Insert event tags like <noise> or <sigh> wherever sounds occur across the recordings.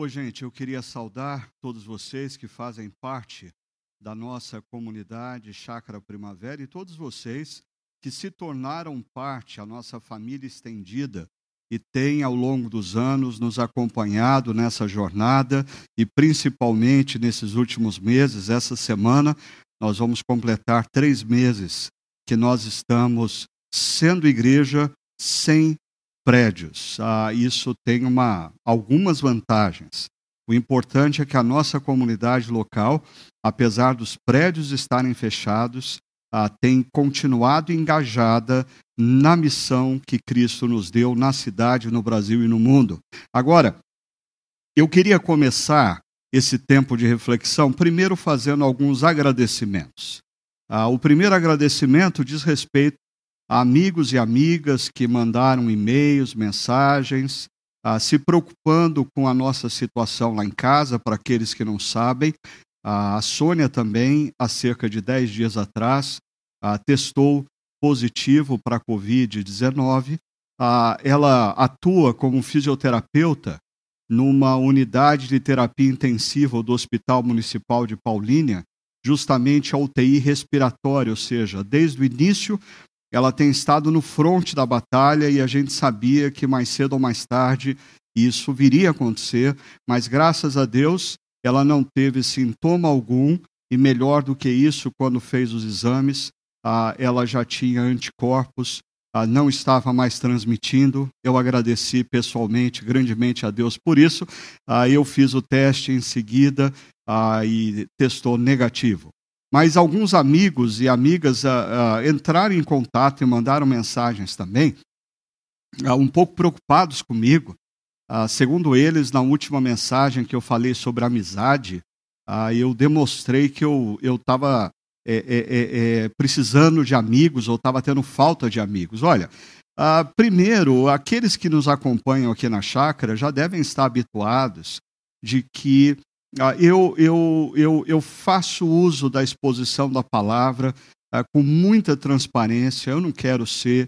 Ô, gente, eu queria saudar todos vocês que fazem parte da nossa comunidade Chácara Primavera e todos vocês que se tornaram parte, a nossa família estendida, e têm ao longo dos anos nos acompanhado nessa jornada e principalmente nesses últimos meses, essa semana, nós vamos completar três meses que nós estamos sendo igreja sem prédios. Ah, isso tem uma, algumas vantagens. O importante é que a nossa comunidade local, apesar dos prédios estarem fechados, ah, tem continuado engajada na missão que Cristo nos deu na cidade, no Brasil e no mundo. Agora, eu queria começar esse tempo de reflexão primeiro fazendo alguns agradecimentos. Ah, o primeiro agradecimento diz respeito amigos e amigas que mandaram e-mails, mensagens, ah, se preocupando com a nossa situação lá em casa, para aqueles que não sabem. A Sônia também, há cerca de 10 dias atrás, ah, testou positivo para a Covid-19. Ah, ela atua como fisioterapeuta numa unidade de terapia intensiva do Hospital Municipal de Paulínia, justamente a UTI respiratória, ou seja, desde o início ela tem estado no fronte da batalha e a gente sabia que mais cedo ou mais tarde isso viria a acontecer, mas graças a Deus ela não teve sintoma algum e melhor do que isso, quando fez os exames, ah, ela já tinha anticorpos, ah, não estava mais transmitindo. Eu agradeci pessoalmente, grandemente a Deus por isso. Ah, eu fiz o teste em seguida e testou negativo. Mas alguns amigos e amigas ah, ah, entraram em contato e mandaram mensagens também, um pouco preocupados comigo. segundo eles, na última mensagem que eu falei sobre amizade, eu demonstrei que eu estava é, é, é, é, precisando de amigos ou estava tendo falta de amigos. Olha, primeiro, aqueles que nos acompanham aqui na chácara já devem estar habituados de que eu, eu, eu, eu faço uso da exposição da palavra ah, com muita transparência. Eu não quero ser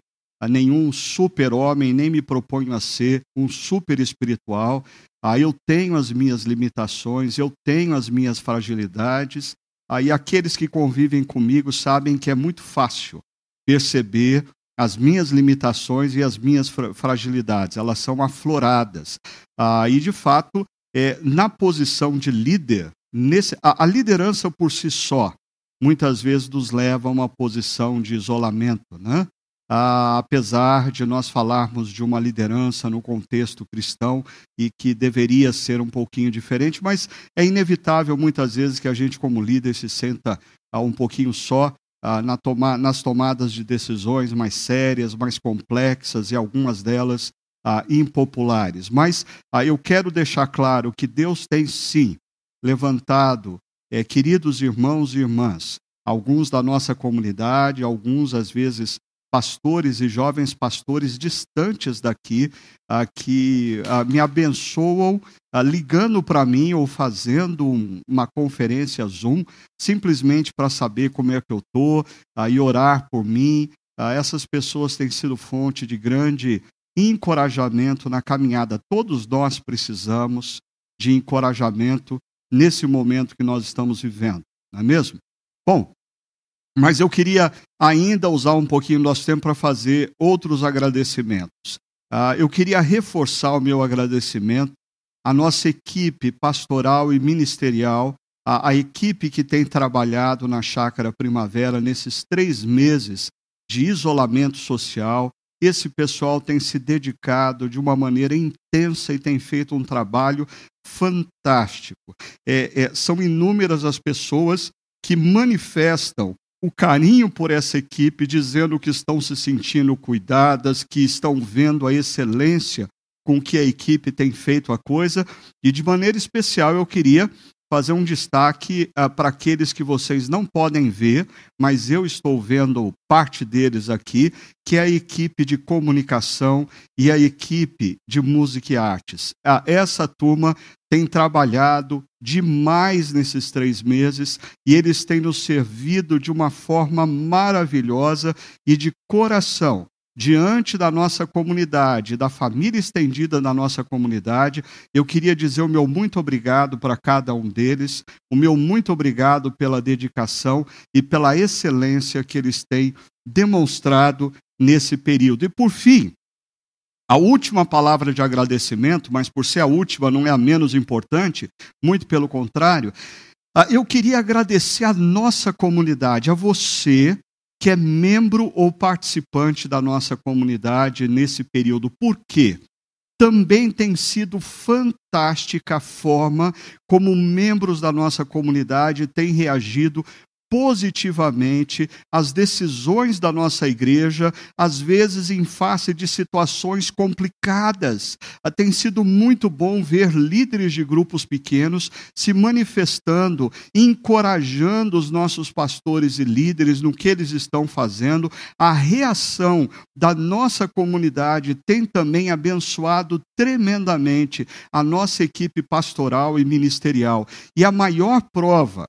nenhum super-homem, nem me proponho a ser um super espiritual. Ah, eu tenho as minhas limitações, eu tenho as minhas fragilidades, Aí aqueles que convivem comigo sabem que é muito fácil perceber as minhas limitações e as minhas fragilidades, elas são afloradas. Ah, e, de fato, é, na posição de líder, nesse, a, a liderança por si só, muitas vezes nos leva a uma posição de isolamento. Né? apesar de nós falarmos de uma liderança no contexto cristão e que deveria ser um pouquinho diferente, mas é inevitável muitas vezes que a gente, como líder, se senta ah, um pouquinho só ah, nas tomadas de decisões mais sérias, mais complexas e algumas delas ah, impopulares. Mas ah, eu quero deixar claro que Deus tem sim levantado é, queridos irmãos e irmãs, alguns da nossa comunidade, alguns às vezes pastores e jovens pastores distantes daqui, ah, que ah, me abençoam ah, ligando para mim ou fazendo um, uma conferência Zoom, simplesmente para saber como é que eu estou ah, e orar por mim. Ah, essas pessoas têm sido fonte de grande encorajamento na caminhada. Todos nós precisamos de encorajamento nesse momento que nós estamos vivendo, não é mesmo? Bom, mas eu queria ainda usar um pouquinho do nosso tempo para fazer outros agradecimentos. Uh, eu queria reforçar o meu agradecimento à nossa equipe pastoral e ministerial, a, a equipe que tem trabalhado na Chácara Primavera nesses três meses de isolamento social. Esse pessoal tem se dedicado de uma maneira intensa e tem feito um trabalho fantástico. É, é, são inúmeras as pessoas que manifestam o carinho por essa equipe, dizendo que estão se sentindo cuidadas, que estão vendo a excelência com que a equipe tem feito a coisa. E de maneira especial eu queria fazer um destaque uh, para aqueles que vocês não podem ver, mas eu estou vendo parte deles aqui, que é a equipe de comunicação e a equipe de música e artes. Uh, essa turma tem trabalhado demais nesses três meses e eles têm nos servido de uma forma maravilhosa e de coração. Diante da nossa comunidade, da família estendida da nossa comunidade, eu queria dizer o meu muito obrigado para cada um deles, o meu muito obrigado pela dedicação e pela excelência que eles têm demonstrado nesse período. E por fim, a última palavra de agradecimento, mas por ser a última não é a menos importante, muito pelo contrário, ah, eu queria agradecer a nossa comunidade, a você que é membro ou participante da nossa comunidade nesse período. Por quê? Também tem sido fantástica a forma como membros da nossa comunidade têm reagido positivamente as decisões da nossa igreja, às vezes em face de situações complicadas. Ah, tem sido muito bom ver líderes de grupos pequenos se manifestando, encorajando os nossos pastores e líderes no que eles estão fazendo. A reação da nossa comunidade tem também abençoado tremendamente a nossa equipe pastoral e ministerial. E a maior prova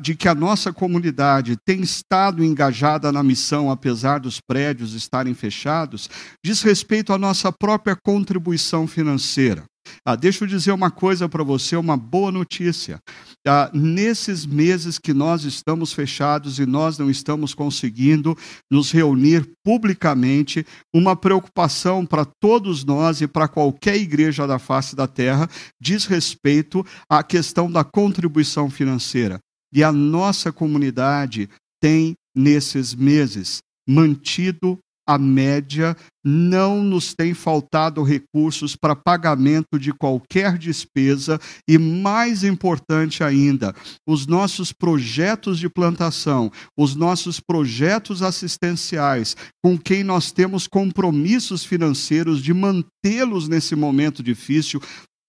de que a nossa comunidade tem estado engajada na missão, apesar dos prédios estarem fechados, diz respeito à nossa própria contribuição financeira. Ah, deixa eu dizer uma coisa para você, uma boa notícia. Ah, nesses meses que nós estamos fechados e nós não estamos conseguindo nos reunir publicamente, uma preocupação para todos nós e para qualquer igreja da face da terra diz respeito à questão da contribuição financeira. E a nossa comunidade tem, nesses meses, mantido a média, não nos tem faltado recursos para pagamento de qualquer despesa e, mais importante ainda, os nossos projetos de plantação, os nossos projetos assistenciais, com quem nós temos compromissos financeiros de mantê-los nesse momento difícil,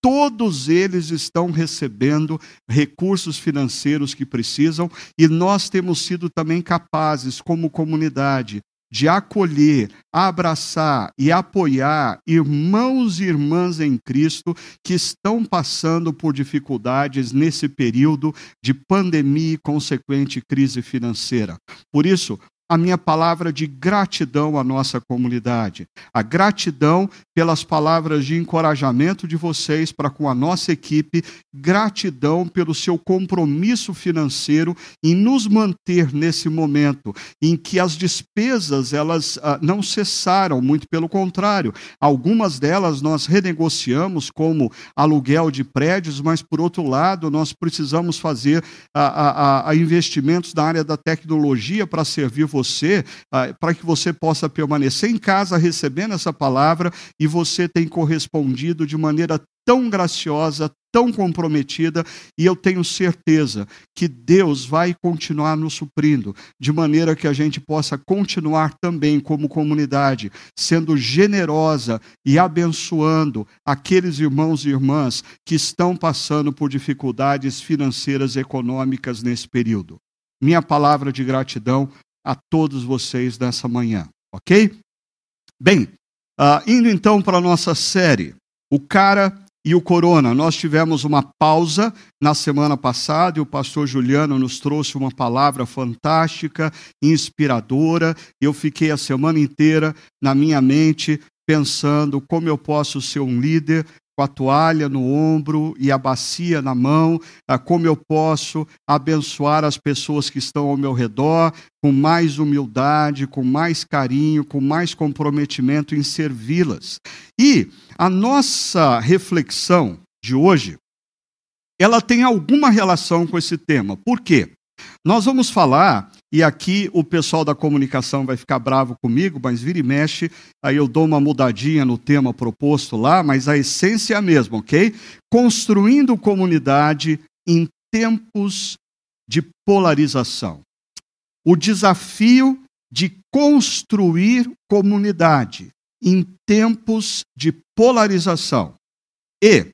todos eles estão recebendo recursos financeiros que precisam e nós temos sido também capazes, como comunidade, de acolher, abraçar e apoiar irmãos e irmãs em Cristo que estão passando por dificuldades nesse período de pandemia e consequente crise financeira. Por isso, a minha palavra de gratidão à nossa comunidade. A gratidão pelas palavras de encorajamento de vocês para com a nossa equipe, gratidão pelo seu compromisso financeiro em nos manter nesse momento em que as despesas elas ah, não cessaram, muito pelo contrário. Algumas delas nós renegociamos como aluguel de prédios, mas por outro lado nós precisamos fazer ah, ah, ah investimentos na área da tecnologia para servir vocês você, ah, para que você possa permanecer em casa recebendo essa palavra e você tem correspondido de maneira tão graciosa, tão comprometida, e eu tenho certeza que Deus vai continuar nos suprindo, de maneira que a gente possa continuar também, como comunidade, sendo generosa e abençoando aqueles irmãos e irmãs que estão passando por dificuldades financeiras e econômicas nesse período. Minha palavra de gratidão a todos vocês nessa manhã, ok? Bem, uh, indo então para a nossa série, O Cara e o Corona. Nós tivemos uma pausa na semana passada e o pastor Juliano nos trouxe uma palavra fantástica, inspiradora. Eu fiquei a semana inteira na minha mente pensando como eu posso ser um líder com a toalha no ombro e a bacia na mão, como eu posso abençoar as pessoas que estão ao meu redor com mais humildade, com mais carinho, com mais comprometimento em servi-las. E a nossa reflexão de hoje, ela tem alguma relação com esse tema. Por quê? Nós vamos falar, e aqui o pessoal da comunicação vai ficar bravo comigo, mas vira e mexe, aí eu dou uma mudadinha no tema proposto lá, mas a essência é a mesma, ok? Construindo comunidade em tempos de polarização. O desafio de construir comunidade em tempos de polarização. E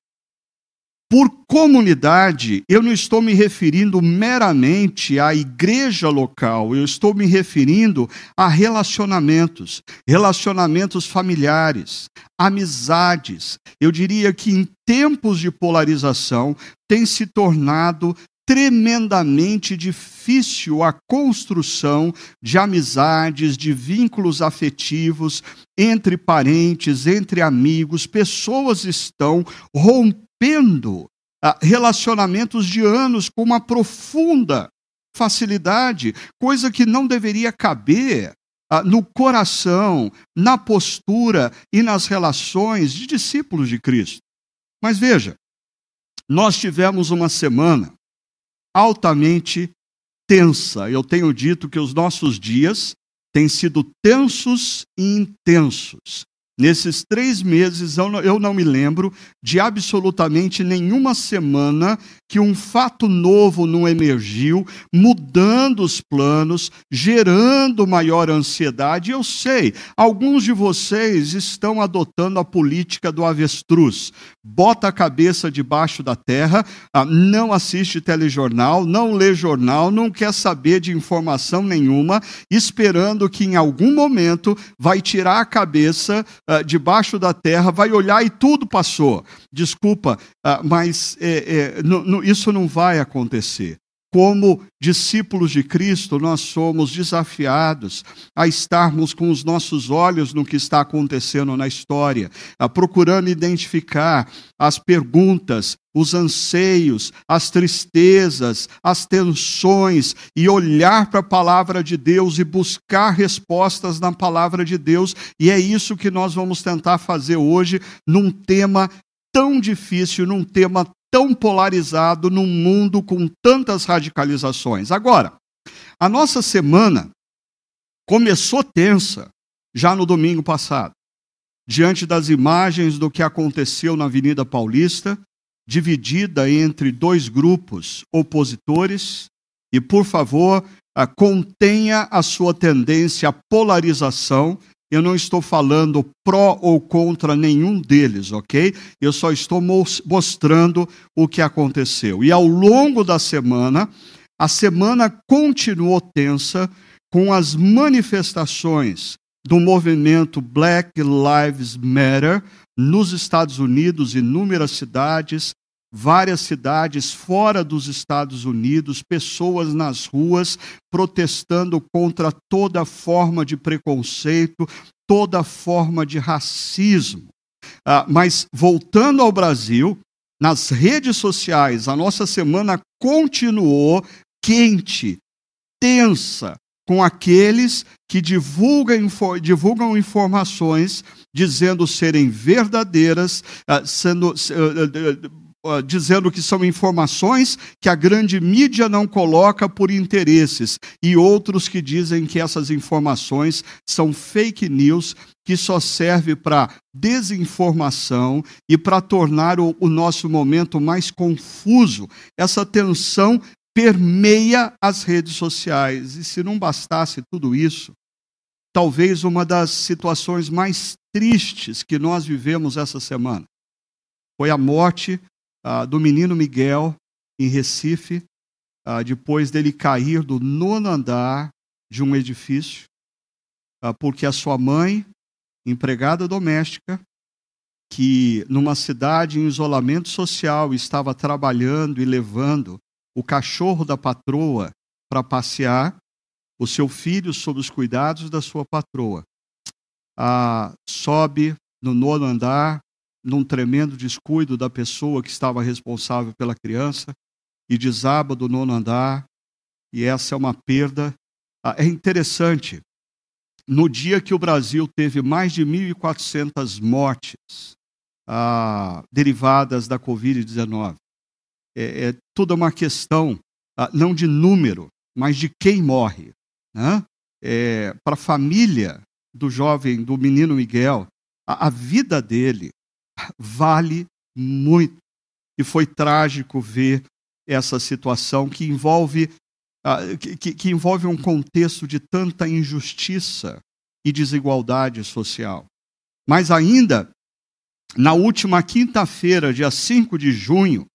por comunidade, eu não estou me referindo meramente à igreja local, eu estou me referindo a relacionamentos, relacionamentos familiares, amizades. Eu diria que em tempos de polarização tem se tornado tremendamente difícil a construção de amizades, de vínculos afetivos entre parentes, entre amigos. Pessoas estão rompendo ah, relacionamentos de anos com uma profunda facilidade, coisa que não deveria caber ah, no coração, na postura e nas relações de discípulos de Cristo. Mas veja, nós tivemos uma semana altamente tensa. Eu tenho dito que os nossos dias têm sido tensos e intensos. Nesses três meses, eu não me lembro de absolutamente nenhuma semana que um fato novo não emergiu, mudando os planos, gerando maior ansiedade. Eu sei, alguns de vocês estão adotando a política do avestruz. Bota a cabeça debaixo da terra, ah, não assiste telejornal, não lê jornal, não quer saber de informação nenhuma, esperando que em algum momento vai tirar a cabeça uh, debaixo da terra, vai olhar e tudo passou. Desculpa, uh, mas é, é, isso não vai acontecer. Como discípulos de Cristo, nós somos desafiados a estarmos com os nossos olhos no que está acontecendo na história, procurando identificar as perguntas, os anseios, as tristezas, as tensões e olhar para a palavra de Deus e buscar respostas na palavra de Deus. E é isso que nós vamos tentar fazer hoje num tema tão difícil, num tema tão polarizado num mundo com tantas radicalizações. Agora, a nossa semana começou tensa já no domingo passado, diante das imagens do que aconteceu na Avenida Paulista, dividida entre dois grupos opositores, e por favor, contenha a sua tendência à polarização eu não estou falando pró ou contra nenhum deles, ok? Eu só estou mostrando o que aconteceu. E ao longo da semana, a semana continuou tensa com as manifestações do movimento Black Lives Matter nos Estados Unidos, inúmeras cidades, várias cidades fora dos Estados Unidos, pessoas nas ruas protestando contra toda forma de preconceito, toda forma de racismo. Ah, mas voltando ao Brasil, nas redes sociais, a nossa semana continuou quente, tensa, com aqueles que divulgam, divulgam informações dizendo serem verdadeiras, ah, sendo dizendo que são informações que a grande mídia não coloca por interesses, e outros que dizem que essas informações são fake news que só serve para desinformação e para tornar o, o nosso momento mais confuso. Essa tensão permeia as redes sociais. E se não bastasse tudo isso, talvez uma das situações mais tristes que nós vivemos essa semana foi a morte ah, do menino Miguel em Recife, ah, depois dele cair do nono andar de um edifício, ah, porque a sua mãe, empregada doméstica, que numa cidade em isolamento social estava trabalhando e levando o cachorro da patroa para passear, o seu filho sob os cuidados da sua patroa. Sobe no nono andar, num tremendo descuido da pessoa que estava responsável pela criança e desaba do nono andar, e essa é uma perda. Ah, é interessante, no dia que o Brasil teve mais de 1.400 mortes ah, derivadas da Covid-19, é, é toda uma questão ah, não de número, mas de quem morre. Né? É, Para a família do jovem, do menino Miguel, a, a vida dele vale muito. E foi trágico ver essa situação que envolve, uh, que, que envolve um contexto de tanta injustiça e desigualdade social. Mas ainda, na última quinta-feira, dia 5 de junho,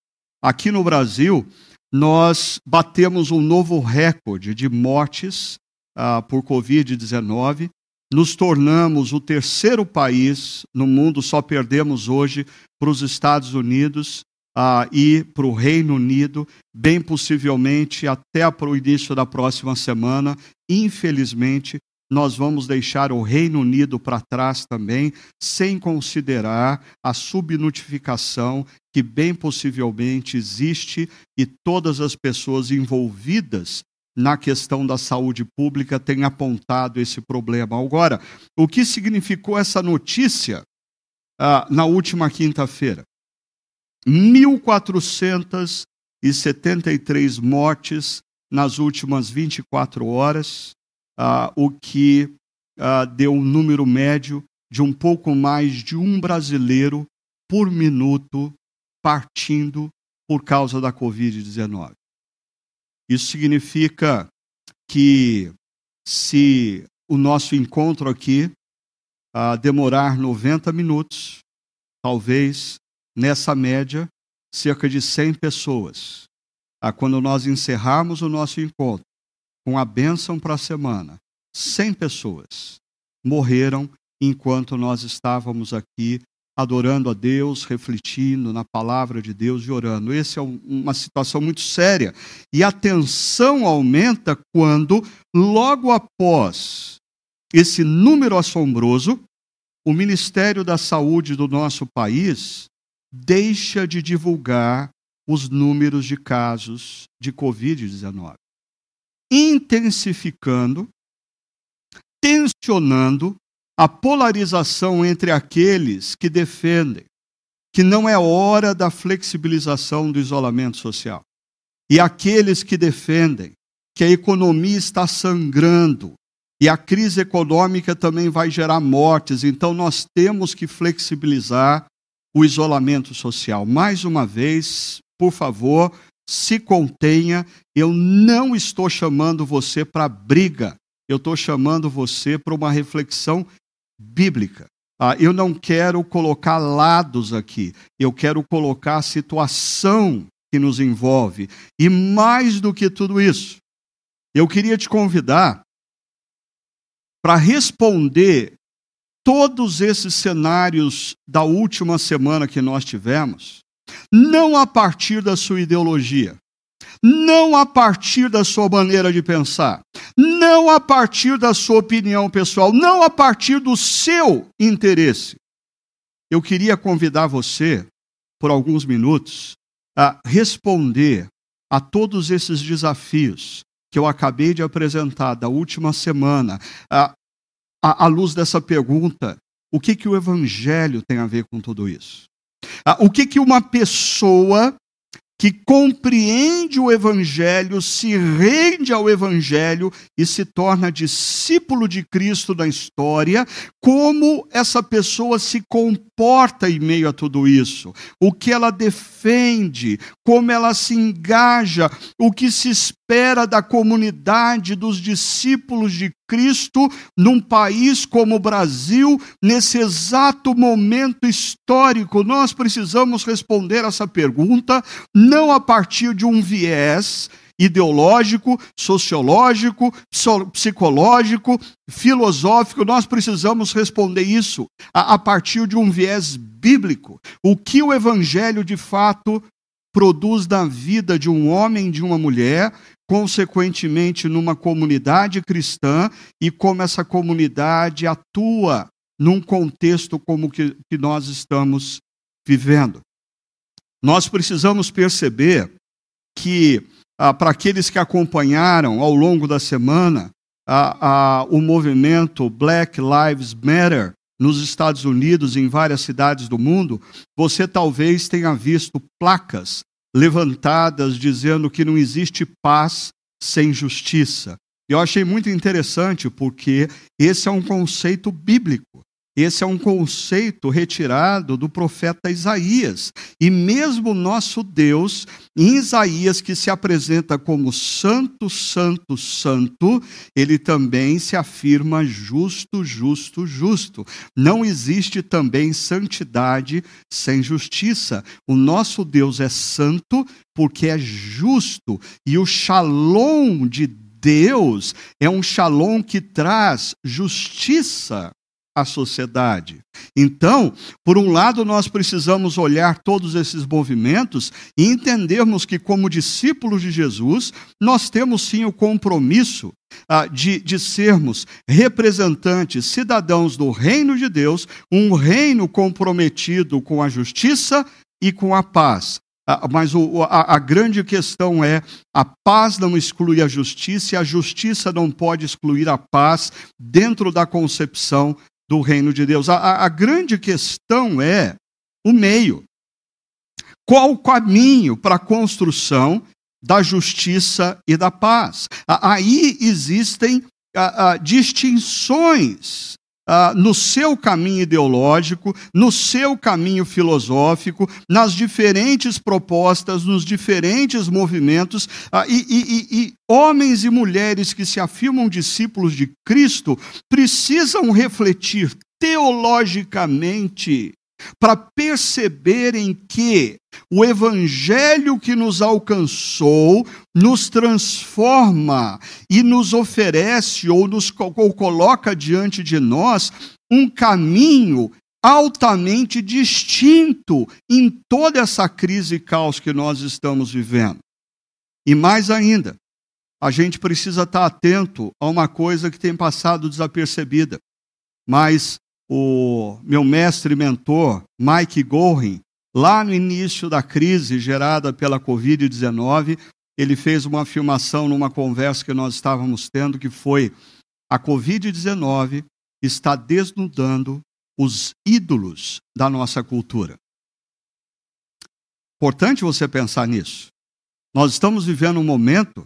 aqui no Brasil, nós batemos um novo recorde de mortes uh, por Covid-19 nos tornamos o terceiro país no mundo, só perdemos hoje para os Estados Unidos, a ir para o Reino Unido, bem possivelmente até para o início da próxima semana. Infelizmente, nós vamos deixar o Reino Unido para trás também, sem considerar a subnotificação que bem possivelmente existe e todas as pessoas envolvidas na questão da saúde pública têm apontado esse problema. Agora, o que significou essa notícia ah, na última quinta-feira? 1.473 mortes nas últimas 24 horas uh, o que uh, deu um número médio de um pouco mais de um brasileiro por minuto partindo por causa da Covid-19. Isso significa que se o nosso encontro aqui uh, demorar 90 minutos, talvez nessa média, cerca de 100 pessoas. Uh, quando nós encerrarmos o nosso encontro, com a bênção para a semana, 100 pessoas morreram enquanto nós estávamos aqui adorando a Deus, refletindo na palavra de Deus e orando. Essa é uma situação muito séria. E a tensão aumenta quando, logo após esse número assombroso, o Ministério da Saúde do nosso país deixa de divulgar os números de casos de Covid-19 intensificando, tensionando a polarização entre aqueles que defendem que não é hora da flexibilização do isolamento social e aqueles que defendem que a economia está sangrando e a crise econômica também vai gerar mortes, então nós temos que flexibilizar o isolamento social. Mais uma vez, por favor, se contenha. Eu não estou chamando você para briga, eu estou chamando você para uma reflexão bíblica. Ah, eu não quero colocar lados aqui, eu quero colocar a situação que nos envolve. E mais do que tudo isso, eu queria te convidar para responder todos esses cenários da última semana que nós tivemos não a partir da sua ideologia, não a partir da sua maneira de pensar, não a partir da sua opinião pessoal, não a partir do seu interesse. Eu queria convidar você, por alguns minutos, a responder a todos esses desafios que eu acabei de apresentar da última semana, à, à luz dessa pergunta: o que, que o Evangelho tem a ver com tudo isso? O que, que uma pessoa que compreende o Evangelho, se rende ao Evangelho e se torna discípulo de Cristo na história, como essa pessoa se comporta em meio a tudo isso, o que ela defende, como ela se engaja, o que se espera da comunidade dos discípulos de Cristo num país como o Brasil, nesse exato momento histórico? Nós precisamos responder essa pergunta, não a partir de um viés ideológico, sociológico, psicológico, filosófico, nós precisamos responder isso a, partir de um viés bíblico. O que o evangelho de fato produz na vida de um homem de uma mulher, consequentemente numa comunidade cristã e como essa comunidade atua num contexto como que, que nós estamos vivendo. Nós precisamos perceber que, ah, para aqueles que acompanharam ao longo da semana ah, ah, o movimento Black Lives Matter nos Estados Unidos e em várias cidades do mundo, você talvez tenha visto placas levantadas dizendo que não existe paz sem justiça. Eu achei muito interessante porque esse é um conceito bíblico. Esse é um conceito retirado do profeta Isaías. E mesmo nosso Deus, em Isaías, que se apresenta como santo, santo, santo, ele também se afirma justo, justo, justo. Não existe também santidade sem justiça. O nosso Deus é santo porque é justo. E o shalom de Deus é um shalom que traz justiça a sociedade. Então, por um lado, nós precisamos olhar todos esses movimentos e entendermos que, como discípulos de Jesus, nós temos sim o compromisso ah, de, de sermos representantes, cidadãos do reino de Deus, um reino comprometido com a justiça e com a paz. Ah, mas o, a, a, grande questão é: a paz não exclui a justiça e a justiça não pode excluir a paz dentro da concepção do reino de Deus. A, a, a grande questão é o meio. Qual o caminho para a construção da justiça e da paz? Aí existem distinções ah, no seu caminho ideológico, no seu caminho filosófico, nas diferentes propostas, nos diferentes movimentos, ah, e, e, e homens e mulheres que se afirmam discípulos de Cristo precisam refletir teologicamente para perceberem que o evangelho que nos alcançou nos transforma e nos oferece ou nos ou coloca diante de nós um caminho altamente distinto em toda essa crise e caos que nós estamos vivendo. E mais ainda, a gente precisa estar atento a uma coisa que tem passado desapercebida, mas o meu mestre e mentor, Mike Gorin, lá no início da crise gerada pela Covid-19, ele fez uma afirmação numa conversa que nós estávamos tendo, que foi: a Covid-19 está desnudando os ídolos da nossa cultura. Importante você pensar nisso. Nós estamos vivendo um momento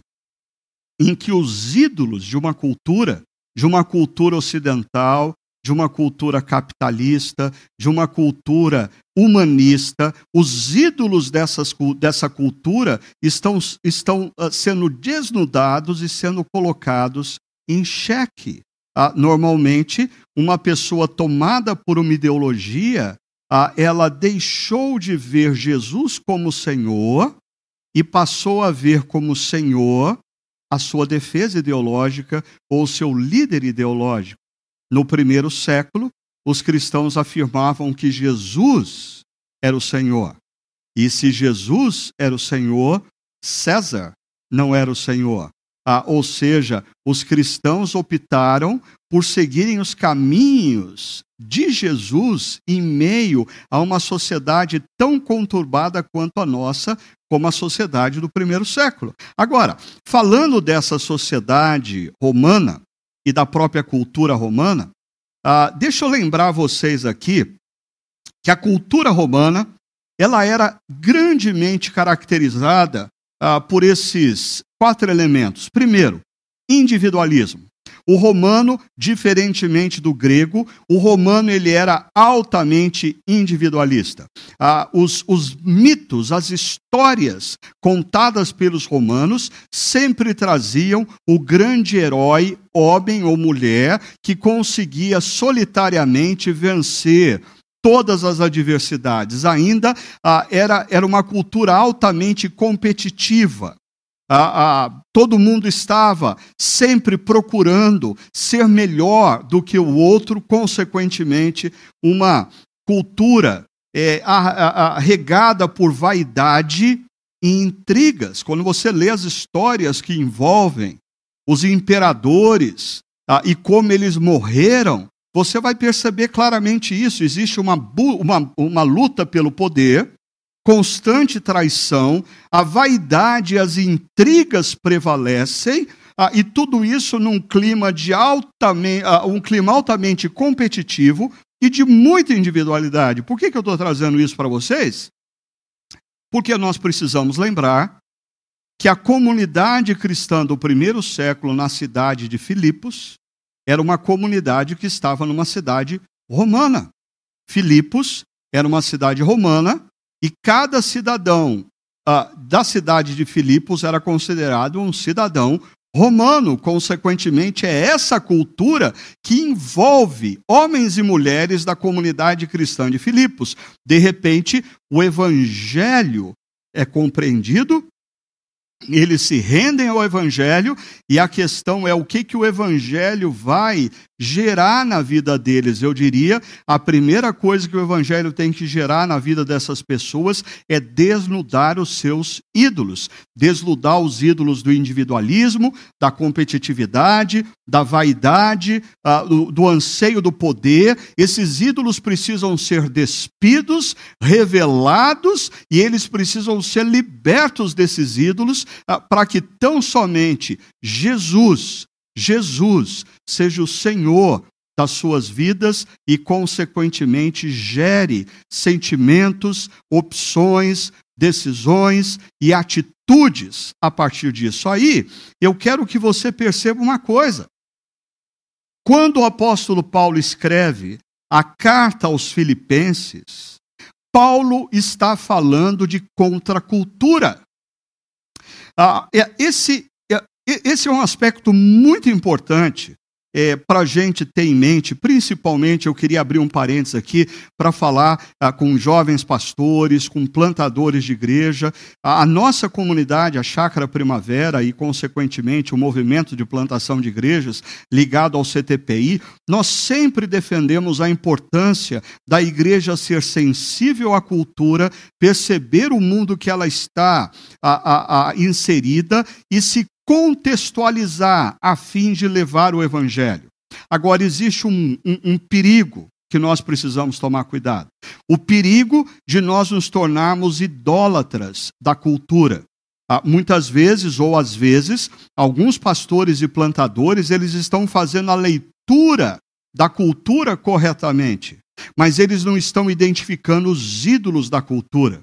em que os ídolos de uma cultura, de uma cultura ocidental, de uma cultura capitalista, de uma cultura humanista. Os ídolos dessas, dessa cultura estão, estão ah, sendo desnudados e sendo colocados em xeque. Ah, normalmente, uma pessoa tomada por uma ideologia, ah, ela deixou de ver Jesus como Senhor e passou a ver como Senhor a sua defesa ideológica ou seu líder ideológico. No primeiro século, os cristãos afirmavam que Jesus era o Senhor. E se Jesus era o Senhor, César não era o Senhor. Ah, ou seja, os cristãos optaram por seguirem os caminhos de Jesus em meio a uma sociedade tão conturbada quanto a nossa, como a sociedade do primeiro século. Agora, falando dessa sociedade romana, e da própria cultura romana, ah, deixa eu lembrar vocês aqui que a cultura romana ela era grandemente caracterizada ah, por esses quatro elementos. Primeiro, individualismo. O romano, diferentemente do grego, o romano ele era altamente individualista. Ah, os, os mitos, as histórias contadas pelos romanos sempre traziam o grande herói, homem ou mulher, que conseguia solitariamente vencer todas as adversidades. Ainda ah, era, era uma cultura altamente competitiva a, a, todo mundo estava sempre procurando ser melhor do que o outro, consequentemente, uma cultura é, regada por vaidade e intrigas. Quando você lê as histórias que envolvem os imperadores tá, e como eles morreram, você vai perceber claramente isso. Existe uma, uma, uma luta pelo poder constante traição, a vaidade e as intrigas prevalecem, ah, e tudo isso num clima de altamente, ah, um clima altamente competitivo e de muita individualidade. Por que, que eu estou trazendo isso para vocês? Porque nós precisamos lembrar que a comunidade cristã do primeiro século na cidade de Filipos era uma comunidade que estava numa cidade romana. Filipos era uma cidade romana e cada cidadão uh, da cidade de Filipos era considerado um cidadão romano. Consequentemente, é essa cultura que envolve homens e mulheres da comunidade cristã de Filipos. De repente, o evangelho é compreendido eles se rendem ao Evangelho, e a questão é o que, que o Evangelho vai gerar na vida deles. Eu diria, a primeira coisa que o evangelho tem que gerar na vida dessas pessoas é desnudar os seus ídolos, desnudar os ídolos do individualismo, da competitividade, da vaidade, uh, do, anseio do poder. Esses ídolos precisam ser despidos, revelados e eles precisam ser libertos desses ídolos uh, para que tão somente Jesus Jesus seja o Senhor das suas vidas e, consequentemente, gere sentimentos, opções, decisões e atitudes a partir disso. Aí, eu quero que você perceba uma coisa. Quando o apóstolo Paulo escreve a carta aos Filipenses, Paulo está falando de contracultura. Ah, é, esse esse é um aspecto muito importante é, para a gente ter em mente, principalmente, eu queria abrir um parênteses aqui para falar ah, com jovens pastores, com plantadores de igreja. A, a, nossa comunidade, a Chácara Primavera e, consequentemente, o movimento de plantação de igrejas ligado ao CTPI, nós sempre defendemos a importância da igreja ser sensível à cultura, perceber o mundo que ela está a, a, inserida e se contextualizar a fim de levar o evangelho. Agora, existe um, um, um, perigo que nós precisamos tomar cuidado: o perigo de nós nos tornarmos idólatras da cultura. Ah, muitas vezes, ou às vezes, alguns pastores e plantadores eles estão fazendo a leitura da cultura corretamente, mas eles não estão identificando os ídolos da cultura.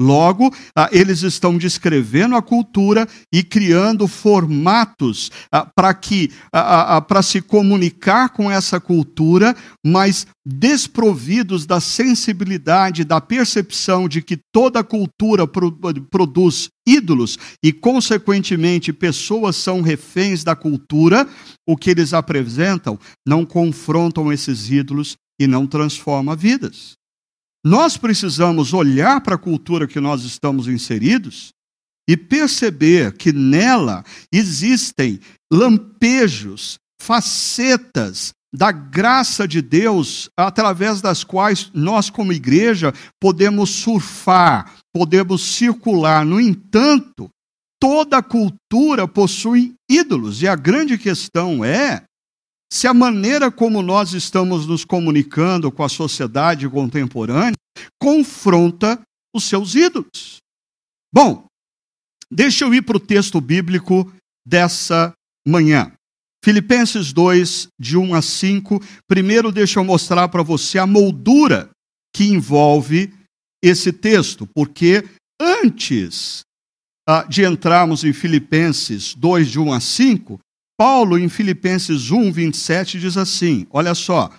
Logo, ah, eles estão descrevendo a cultura e criando formatos ah, para que ah, para se comunicar com essa cultura, mas desprovidos da sensibilidade, da percepção de que toda cultura produz ídolos e, consequentemente, pessoas são reféns da cultura, o que eles apresentam não confrontam esses ídolos e não transforma vidas. Nós precisamos olhar para a cultura que nós estamos inseridos e perceber que nela existem lampejos, facetas da graça de Deus, através das quais nós, como igreja, podemos surfar, podemos circular. No entanto, toda cultura possui ídolos, e a grande questão é se a maneira como nós estamos nos comunicando com a sociedade contemporânea confronta os seus ídolos. Bom, deixa eu ir para o texto bíblico dessa manhã. Filipenses 2, de 1 a 5. Primeiro, deixa eu mostrar para você a moldura que envolve esse texto, porque antes uh, de entrarmos em Filipenses 2, de 1 a 5, Paulo, em Filipenses 1, 27, diz assim: olha só,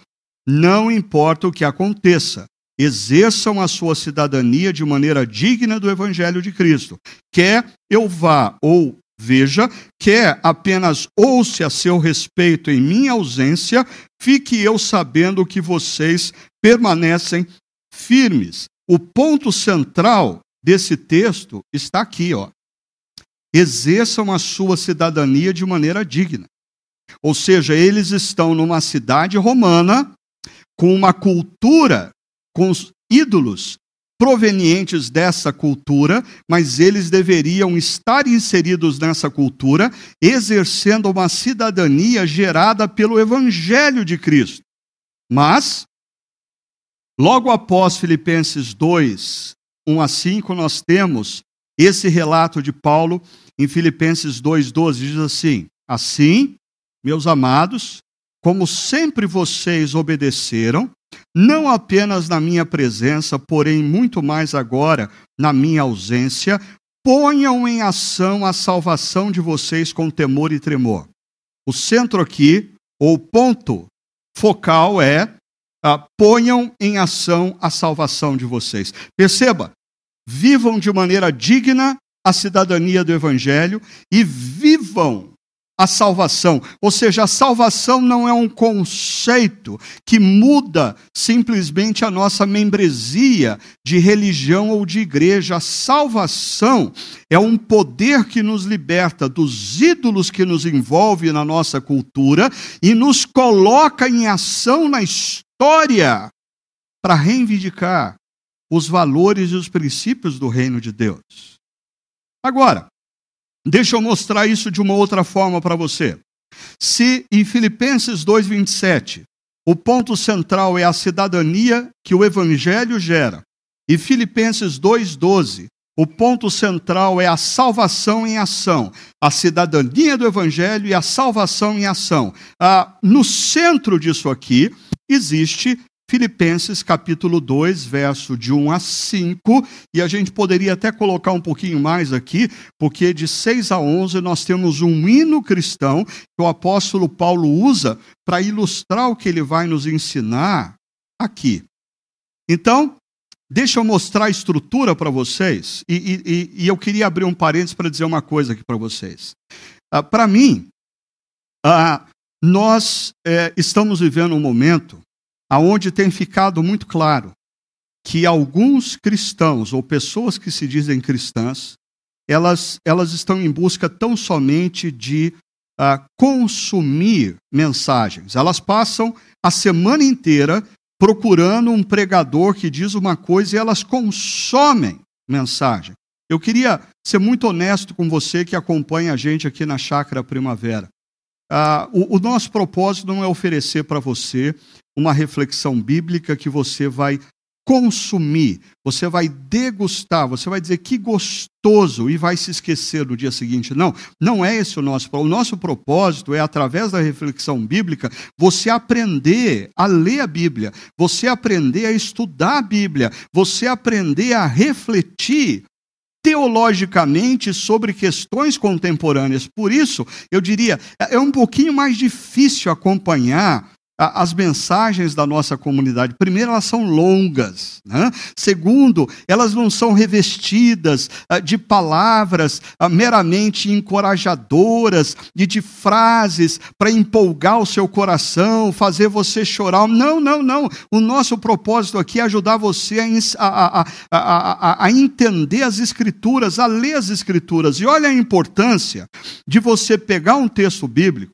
não importa o que aconteça, exerçam a sua cidadania de maneira digna do Evangelho de Cristo. Quer eu vá ou veja, quer apenas ouça a seu respeito em minha ausência, fique eu sabendo que vocês permanecem firmes. O ponto central desse texto está aqui, ó exerçam a sua cidadania de maneira digna. Ou seja, eles estão numa cidade romana com uma cultura, com os ídolos provenientes dessa cultura, mas eles deveriam estar inseridos nessa cultura, exercendo uma cidadania gerada pelo Evangelho de Cristo. Mas, logo após Filipenses 2, 1 a 5, nós temos esse relato de Paulo em Filipenses 2,12 diz assim: Assim, meus amados, como sempre vocês obedeceram, não apenas na minha presença, porém muito mais agora na minha ausência, ponham em ação a salvação de vocês com temor e tremor. O centro aqui, ou ponto focal é ah, ponham em ação a salvação de vocês. Perceba, vivam de maneira digna a cidadania do Evangelho e vivam a salvação. Ou seja, a salvação não é um conceito que muda simplesmente a nossa membresia de religião ou de igreja. A salvação é um poder que nos liberta dos ídolos que nos envolve na nossa cultura e nos coloca em ação na história para reivindicar os valores e os princípios do reino de Deus. Agora, Deixa eu mostrar isso de uma outra forma para você. Se em Filipenses 2:27 o ponto central é a cidadania que o evangelho gera, e Filipenses 2:12 o ponto central é a salvação em ação, a cidadania do Evangelho e a salvação em ação. Ah, no centro disso aqui existe Filipenses capítulo 2, verso de 1 a 5, e a gente poderia até colocar um pouquinho mais aqui, porque de 6 a 11 nós temos um hino cristão que o apóstolo Paulo usa para ilustrar o que ele vai nos ensinar aqui. Então, deixa eu mostrar a estrutura para vocês, e, e, e, eu queria abrir um parênteses para dizer uma coisa aqui para vocês. Ah, para mim, ah, nós é, estamos vivendo um momento aonde tem ficado muito claro que alguns cristãos ou pessoas que se dizem cristãs, elas, elas estão em busca tão somente de uh, consumir mensagens. Elas passam a semana inteira procurando um pregador que diz uma coisa e elas consomem mensagem. Eu queria ser muito honesto com você que acompanha a gente aqui na Chácara Primavera. Uh, o, o nosso propósito não é oferecer para você uma reflexão bíblica que você vai consumir, você vai degustar, você vai dizer que gostoso e vai se esquecer no dia seguinte. Não, não é esse o nosso O nosso propósito é, através da reflexão bíblica, você aprender a ler a Bíblia, você aprender a estudar a Bíblia, você aprender a refletir teologicamente sobre questões contemporâneas. Por isso, eu diria, é um pouquinho mais difícil acompanhar as mensagens da nossa comunidade. Primeiro, elas são longas. Né? Segundo, elas não são revestidas ah, de palavras ah, meramente encorajadoras e de frases para empolgar o seu coração, fazer você chorar. Não, não, não. O nosso propósito aqui é ajudar você a, a, a, a entender as Escrituras, a ler as Escrituras. E olha a importância de você pegar um texto bíblico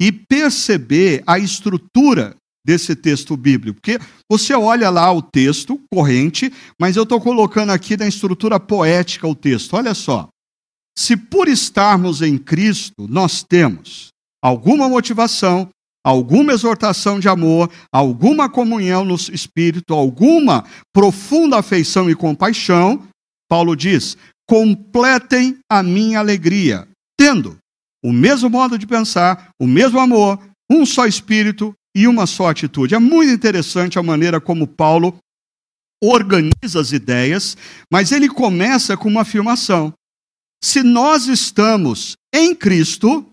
e perceber a estrutura desse texto bíblico. Porque você olha lá o texto corrente, mas eu estou colocando aqui na estrutura poética o texto. Olha só. Se por estarmos em Cristo nós temos alguma motivação, alguma exortação de amor, alguma comunhão no espírito, alguma profunda afeição e compaixão, Paulo diz: completem a minha alegria, tendo o mesmo modo de pensar, o mesmo amor, um só espírito e uma só atitude. É muito interessante a maneira como Paulo organiza as ideias, mas ele começa com uma afirmação. Se nós estamos em Cristo,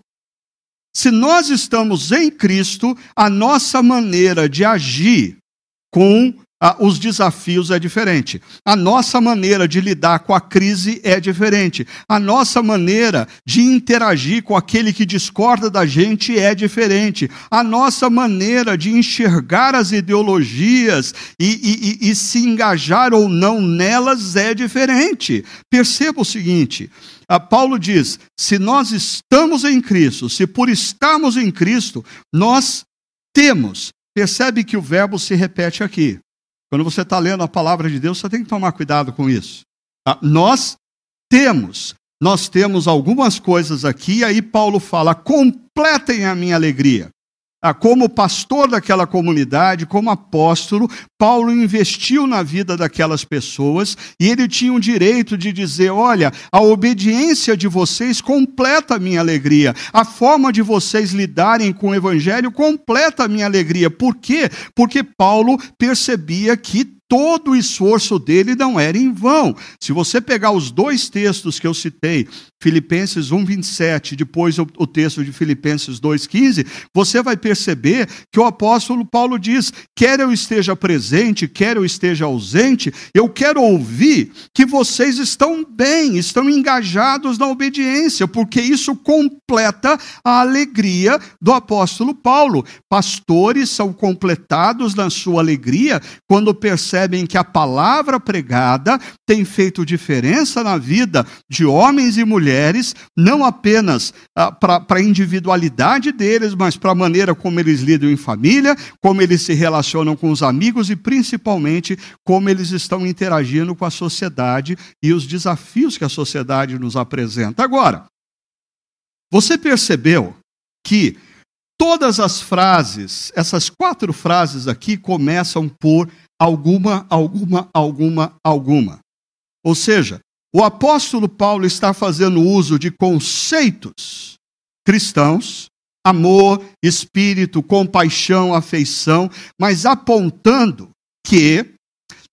se nós estamos em Cristo, a nossa maneira de agir com os desafios é diferente. A nossa maneira de lidar com a crise é diferente. A nossa maneira de interagir com aquele que discorda da gente é diferente. A nossa maneira de enxergar as ideologias e, e, e, e se engajar ou não nelas é diferente. Perceba o seguinte: ah, Paulo diz: se nós estamos em Cristo, se por estarmos em Cristo, nós temos. Percebe que o verbo se repete aqui. Quando você está lendo a palavra de Deus, você tem que tomar cuidado com isso. Tá? Nós temos, nós temos algumas coisas aqui, aí Paulo fala: completem a minha alegria. Ah, como pastor daquela comunidade, como apóstolo, Paulo investiu na vida daquelas pessoas e ele tinha o direito de dizer: olha, a obediência de vocês completa a minha alegria, a forma de vocês lidarem com o evangelho completa a minha alegria. Por quê? Porque Paulo percebia que todo o esforço dele não era em vão. Se você pegar os dois textos que eu citei, Filipenses 1:27, depois o, texto de Filipenses 2:15, você vai perceber que o apóstolo Paulo diz: "Quer eu esteja presente, quer eu esteja ausente, eu quero ouvir que vocês estão bem, estão engajados na obediência, porque isso completa a alegria do apóstolo Paulo. Pastores são completados na sua alegria quando percebem percebem que a palavra pregada tem feito diferença na vida de homens e mulheres, não apenas ah, para a individualidade deles, mas para a maneira como eles lidam em família, como eles se relacionam com os amigos e principalmente como eles estão interagindo com a sociedade e os desafios que a sociedade nos apresenta. Agora, você percebeu que todas as frases, essas quatro frases aqui começam por alguma, alguma, alguma, alguma. Ou seja, o apóstolo Paulo está fazendo uso de conceitos cristãos, amor, espírito, compaixão, afeição, mas apontando que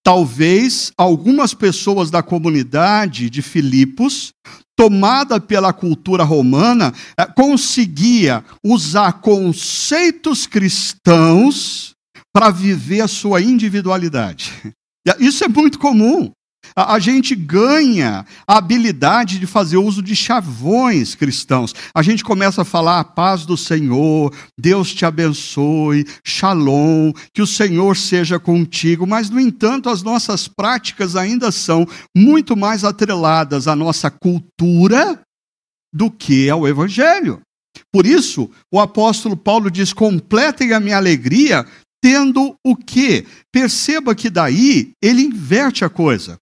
talvez algumas pessoas da comunidade de Filipos, tomada pela cultura romana, eh, conseguia usar conceitos cristãos para viver a sua individualidade. Isso é muito comum. A, gente ganha a habilidade de fazer uso de chavões cristãos. A gente começa a falar a paz do Senhor, Deus te abençoe, shalom, que o Senhor seja contigo, mas, no entanto, as nossas práticas ainda são muito mais atreladas à nossa cultura do que ao Evangelho. Por isso, o apóstolo Paulo diz: completem a minha alegria tendo o quê? Perceba que daí ele inverte a coisa.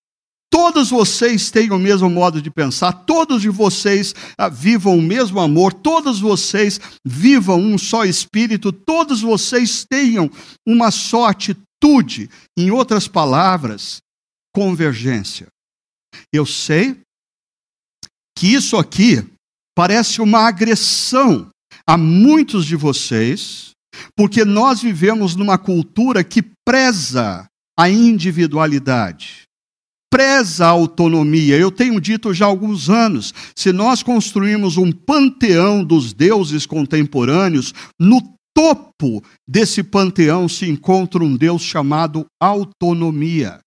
Todos vocês têm o mesmo modo de pensar, todos de vocês ah, vivam o mesmo amor, todos vocês vivam um só espírito, todos vocês tenham uma só atitude. Em outras palavras, convergência. Eu sei que isso aqui parece uma agressão a muitos de vocês, porque nós vivemos numa cultura que preza a individualidade, preza a autonomia. Eu tenho dito já há alguns anos: se nós construirmos um panteão dos deuses contemporâneos, no topo desse panteão se encontra um Deus chamado autonomia.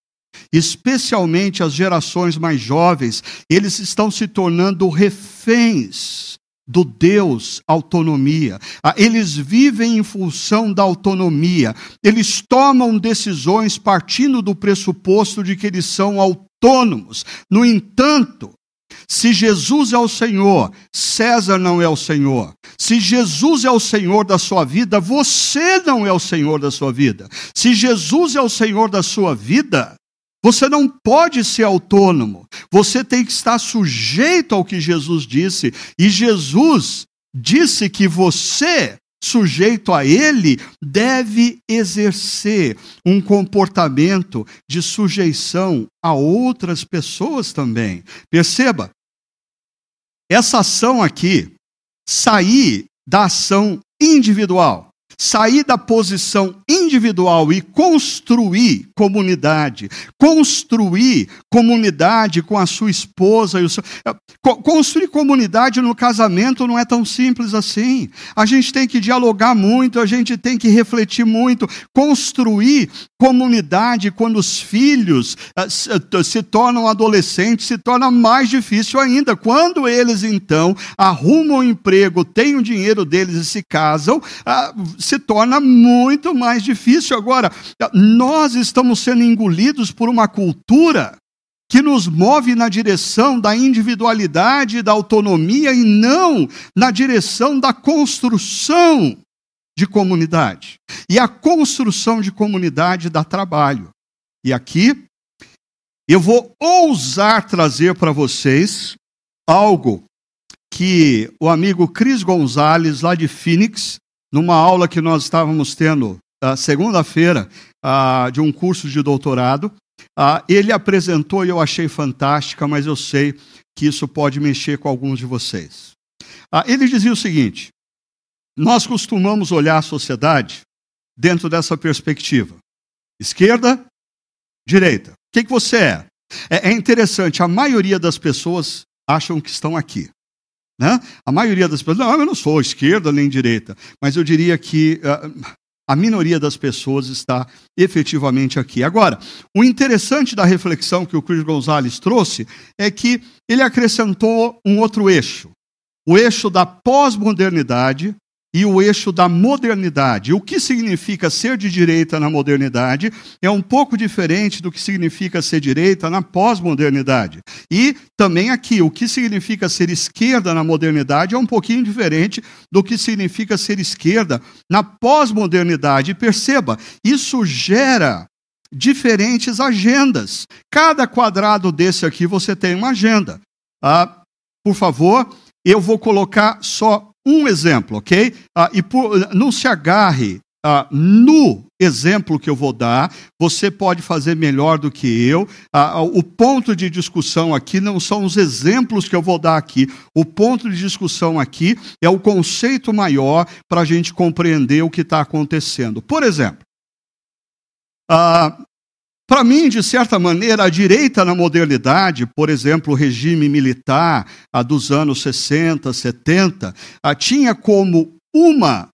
Especialmente as gerações mais jovens, eles estão se tornando reféns do Deus autonomia. Ah, eles vivem em função da autonomia. Eles tomam decisões partindo do pressuposto de que eles são autônomos. No entanto, se Jesus é o Senhor, César não é o Senhor. Se Jesus é o Senhor da sua vida, você não é o Senhor da sua vida. Se Jesus é o Senhor da sua vida, você não pode ser autônomo. Você tem que estar sujeito ao que Jesus disse. E Jesus disse que você, sujeito a Ele, deve exercer um comportamento de sujeição a outras pessoas também. Perceba, essa ação aqui, sair da ação individual sair da posição individual e construir comunidade, construir comunidade com a sua esposa e o seu. É, construir comunidade no casamento não é tão simples assim. A gente tem que dialogar muito, a gente tem que refletir muito. Construir comunidade quando os filhos eh, eh, se tornam adolescentes se torna mais difícil ainda. Quando eles então arrumam um emprego, têm o dinheiro deles e se casam, ah, se torna muito mais difícil. Agora, nós estamos sendo engolidos por uma cultura que nos move na direção da individualidade, da autonomia e não na direção da construção de comunidade. E a construção de comunidade dá trabalho. E aqui eu vou ousar trazer para vocês algo que o amigo Cris Gonzalez, lá de Phoenix, numa aula que nós estávamos tendo uh, segunda-feira uh, de um curso de doutorado. Uh, ele apresentou e eu achei fantástica, mas eu sei que isso pode mexer com alguns de vocês. ele dizia o seguinte: nós costumamos olhar a sociedade dentro dessa perspectiva: esquerda, Direita. O que, que você é? é? É interessante, a maioria das pessoas acham que estão aqui. Né? A maioria das pessoas, não, eu não sou esquerda nem direita, mas eu diria que uh, a minoria das pessoas está efetivamente aqui. Agora, o interessante da reflexão que o Chris Gonzalez trouxe é que ele acrescentou um outro eixo, o eixo da pós-modernidade e o eixo da modernidade. O que significa ser de direita na modernidade é um pouco diferente do que significa ser direita na pós-modernidade. E também aqui, o que significa ser esquerda na modernidade é um pouquinho diferente do que significa ser esquerda na pós-modernidade. Perceba, isso gera diferentes agendas. Cada quadrado desse aqui você tem uma agenda. Ah, por favor, eu vou colocar só um exemplo, ok? Ah, e por, não se agarre ah, no exemplo que eu vou dar, você pode fazer melhor do que eu. Ah, o ponto de discussão aqui não são os exemplos que eu vou dar aqui. O ponto de discussão aqui é o conceito maior para a gente compreender o que está acontecendo. Por exemplo, ah, para mim, de certa maneira, a direita na modernidade, por exemplo, o regime militar a dos anos 60, 70, a, tinha como uma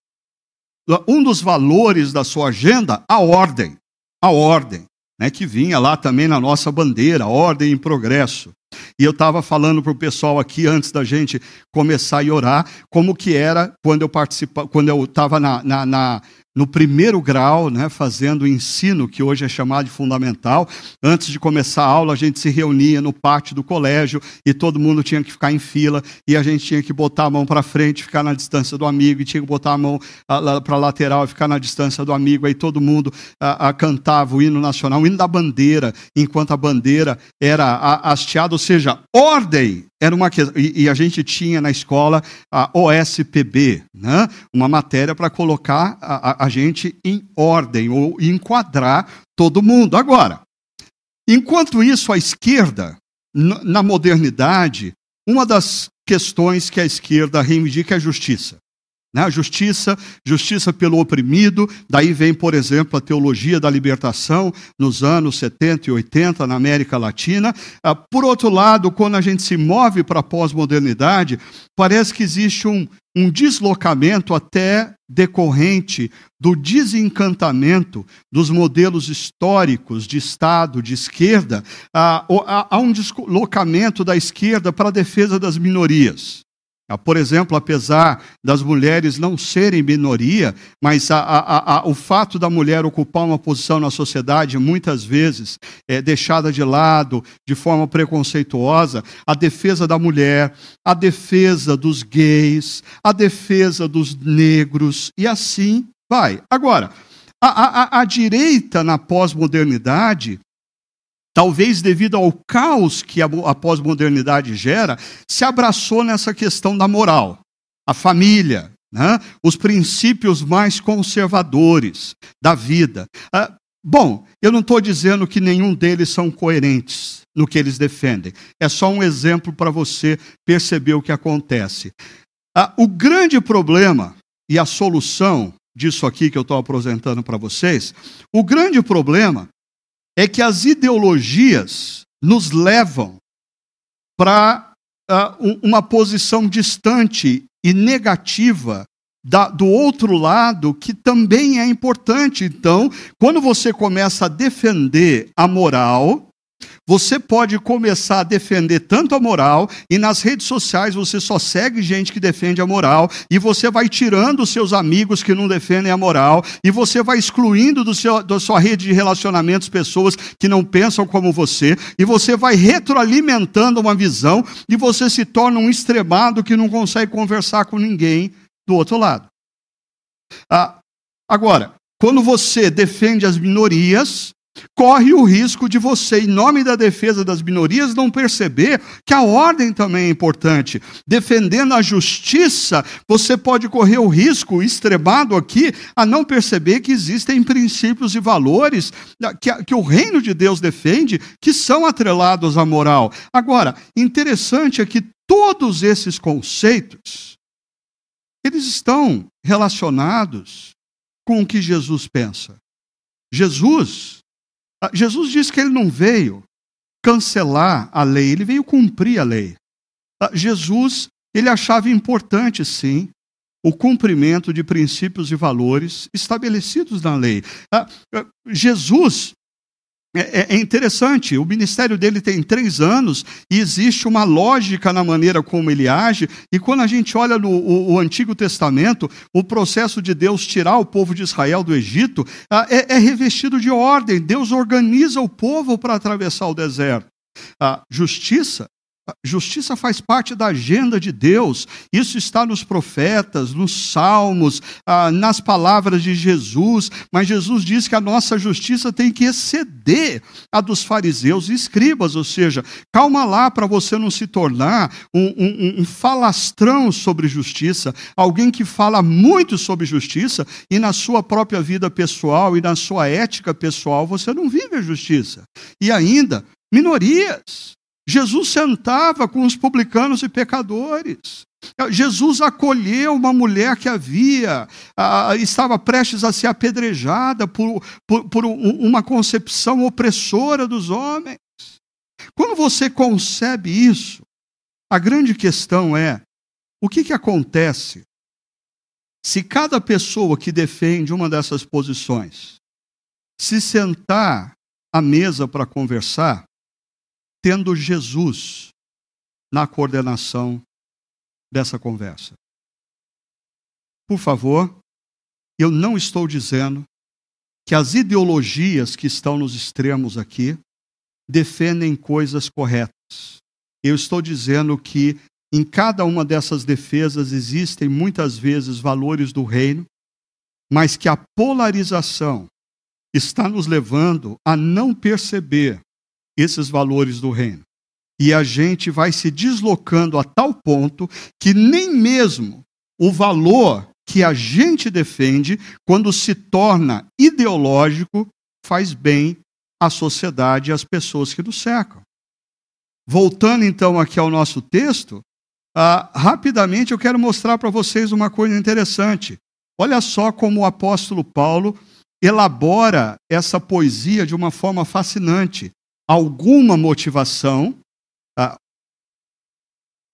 um dos valores da sua agenda a ordem, a ordem, né, que vinha lá também na nossa bandeira, ordem e progresso. E eu estava falando para o pessoal aqui antes da gente começar a orar, como que era quando eu participava, quando eu estava na, na, na, no primeiro grau, né, fazendo o ensino, que hoje é chamado de fundamental. Antes de começar a aula, a gente se reunia no pátio do colégio e todo mundo tinha que ficar em fila e a gente tinha que botar a mão para frente, ficar na distância do amigo, e tinha que botar a mão para a lateral e ficar na distância do amigo. Aí todo mundo a, a, cantava o hino nacional, o hino da bandeira, enquanto a bandeira era hasteada, ou seja, ordem era uma e, e a gente tinha na escola a OSPB, né? uma matéria para colocar a, a gente em ordem ou enquadrar todo mundo. Agora, enquanto isso, a esquerda, na modernidade, uma das questões que a esquerda reivindica é a justiça. Né? Justiça, justiça pelo oprimido, daí vem, por exemplo, a teologia da libertação nos anos 70 e 80 na América Latina. Ah, por outro lado, quando a gente se move para a pós-modernidade, parece que existe um, um deslocamento até decorrente do desencantamento dos modelos históricos de Estado, de esquerda, há um deslocamento da esquerda para a defesa das minorias. Ah, por exemplo, apesar das mulheres não serem minoria, mas a, a, a, o fato da mulher ocupar uma posição na sociedade muitas vezes é deixada de lado de forma preconceituosa, a defesa da mulher, a defesa dos gays, a defesa dos negros e assim vai. Agora, a, a direita na pós-modernidade talvez devido ao caos que a pós-modernidade gera, se abraçou nessa questão da moral, a família, né? os princípios mais conservadores da vida. Ah, bom, eu não estou dizendo que nenhum deles são coerentes no que eles defendem. É só um exemplo para você perceber o que acontece. Ah, o grande problema e a solução disso aqui que eu estou apresentando para vocês, o grande problema é que as ideologias nos levam para uh, uma posição distante e negativa da, do outro lado, que também é importante. Então, quando você começa a defender a moral, você pode começar a defender tanto a moral, e nas redes sociais você só segue gente que defende a moral, e você vai tirando os seus amigos que não defendem a moral, e você vai excluindo do seu, da sua rede de relacionamentos pessoas que não pensam como você, e você vai retroalimentando uma visão, e você se torna um extremado que não consegue conversar com ninguém do outro lado. Ah, agora, quando você defende as minorias, corre o risco de você, em nome da defesa das minorias, não perceber que a ordem também é importante. Defendendo a justiça, você pode correr o risco, extremado aqui, a não perceber que existem princípios e valores que, que o reino de Deus defende, que são atrelados à moral. Agora, interessante é que todos esses conceitos, eles estão relacionados com o que Jesus pensa. Jesus Jesus disse que ele não veio cancelar a lei, ele veio cumprir a lei. Ah, Jesus, ele achava importante, sim, o cumprimento de princípios e valores estabelecidos na lei. Ah, Jesus, é, é, é, interessante, o ministério dele tem três anos e existe uma lógica na maneira como ele age. E quando a gente olha no o, o Antigo Testamento, o processo de Deus tirar o povo de Israel do Egito ah, é, é revestido de ordem. Deus organiza o povo para atravessar o deserto. A justiça Justiça faz parte da agenda de Deus. Isso está nos profetas, nos salmos, ah, nas palavras de Jesus. Mas Jesus diz que a nossa justiça tem que exceder a dos fariseus e escribas. Ou seja, calma lá para você não se tornar um, um, um falastrão sobre justiça, alguém que fala muito sobre justiça e na sua própria vida pessoal e na sua ética pessoal você não vive a justiça. E ainda, minorias. Jesus sentava com os publicanos e pecadores. Jesus acolheu uma mulher que havia, estava prestes a ser apedrejada por, por, por uma concepção opressora dos homens. Quando você concebe isso, a grande questão é: o que, que acontece se cada pessoa que defende uma dessas posições se sentar à mesa para conversar, tendo Jesus na coordenação dessa conversa. Por favor, eu não estou dizendo que as ideologias que estão nos extremos aqui defendem coisas corretas. Eu estou dizendo que em cada uma dessas defesas existem muitas vezes valores do reino, mas que a polarização está nos levando a não perceber esses valores do reino. E a gente vai se deslocando a tal ponto que nem mesmo o valor que a gente defende, quando se torna ideológico, faz bem à sociedade e às pessoas que nos cercam. Voltando então aqui ao nosso texto, ah, rapidamente eu quero mostrar para vocês uma coisa interessante. Olha só como o apóstolo Paulo elabora essa poesia de uma forma fascinante alguma motivação, tá?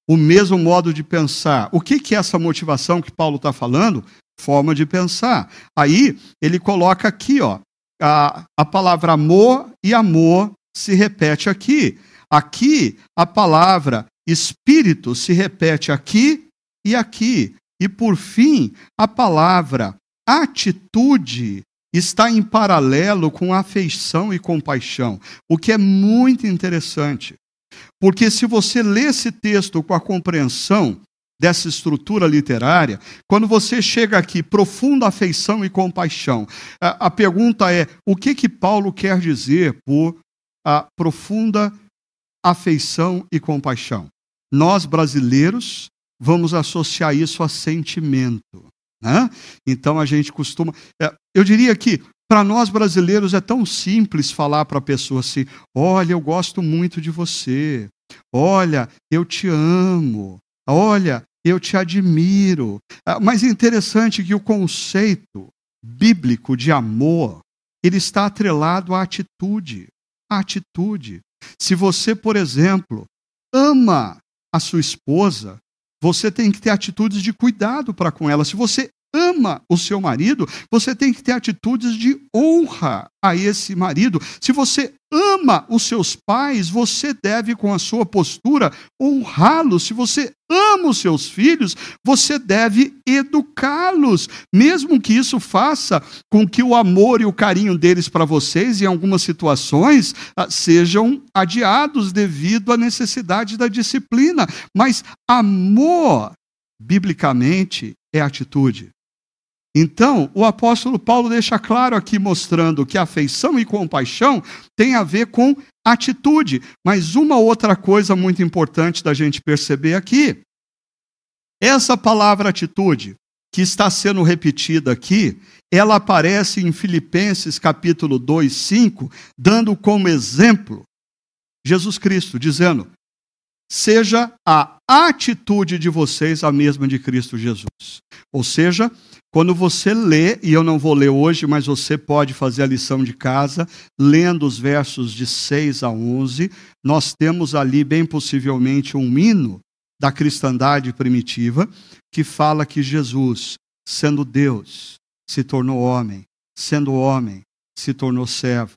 o mesmo modo de pensar. O que, que é essa motivação que Paulo está falando? Forma de pensar. Aí ele coloca aqui, ó, a, a palavra amor e amor se repete aqui. Aqui a palavra espírito se repete aqui e aqui. E por fim, a palavra atitude está em paralelo com afeição e compaixão, o que é muito interessante. Porque se você lê esse texto com a compreensão dessa estrutura literária, quando você chega aqui, profunda afeição e compaixão, a, a pergunta é: o que que Paulo quer dizer por a profunda afeição e compaixão? Nós brasileiros vamos associar isso a sentimento. Né? Então a gente costuma. É, eu diria que para nós brasileiros é tão simples falar para a pessoa assim: olha, eu gosto muito de você. Olha, eu te amo. Olha, eu te admiro. Ah, mas é interessante que o conceito bíblico de amor ele está atrelado à atitude. À atitude. Se você, por exemplo, ama a sua esposa, você tem que ter atitudes de cuidado para com ela. Se você ama o seu marido, você tem que ter atitudes de honra a esse marido. Se você ama os seus pais, você deve, com a sua postura, honrá-los. Se você ama os seus filhos, você deve educá-los, mesmo que isso faça com que o amor e o carinho deles para vocês, em algumas situações, ah, sejam adiados devido à necessidade da disciplina. Mas amor, biblicamente, é atitude. Então, o apóstolo Paulo deixa claro aqui, mostrando que afeição e compaixão tem a ver com atitude. Mas uma outra coisa muito importante da gente perceber aqui: essa palavra atitude, que está sendo repetida aqui, ela aparece em Filipenses capítulo 2, 5, dando como exemplo Jesus Cristo, dizendo: seja a atitude de vocês a mesma de Cristo Jesus. Ou seja, quando você lê, e eu não vou ler hoje, mas você pode fazer a lição de casa, lendo os versos de 6 a 11, nós temos ali, bem possivelmente, um hino da cristandade primitiva que fala que Jesus, sendo Deus, se tornou homem, sendo homem, se tornou servo,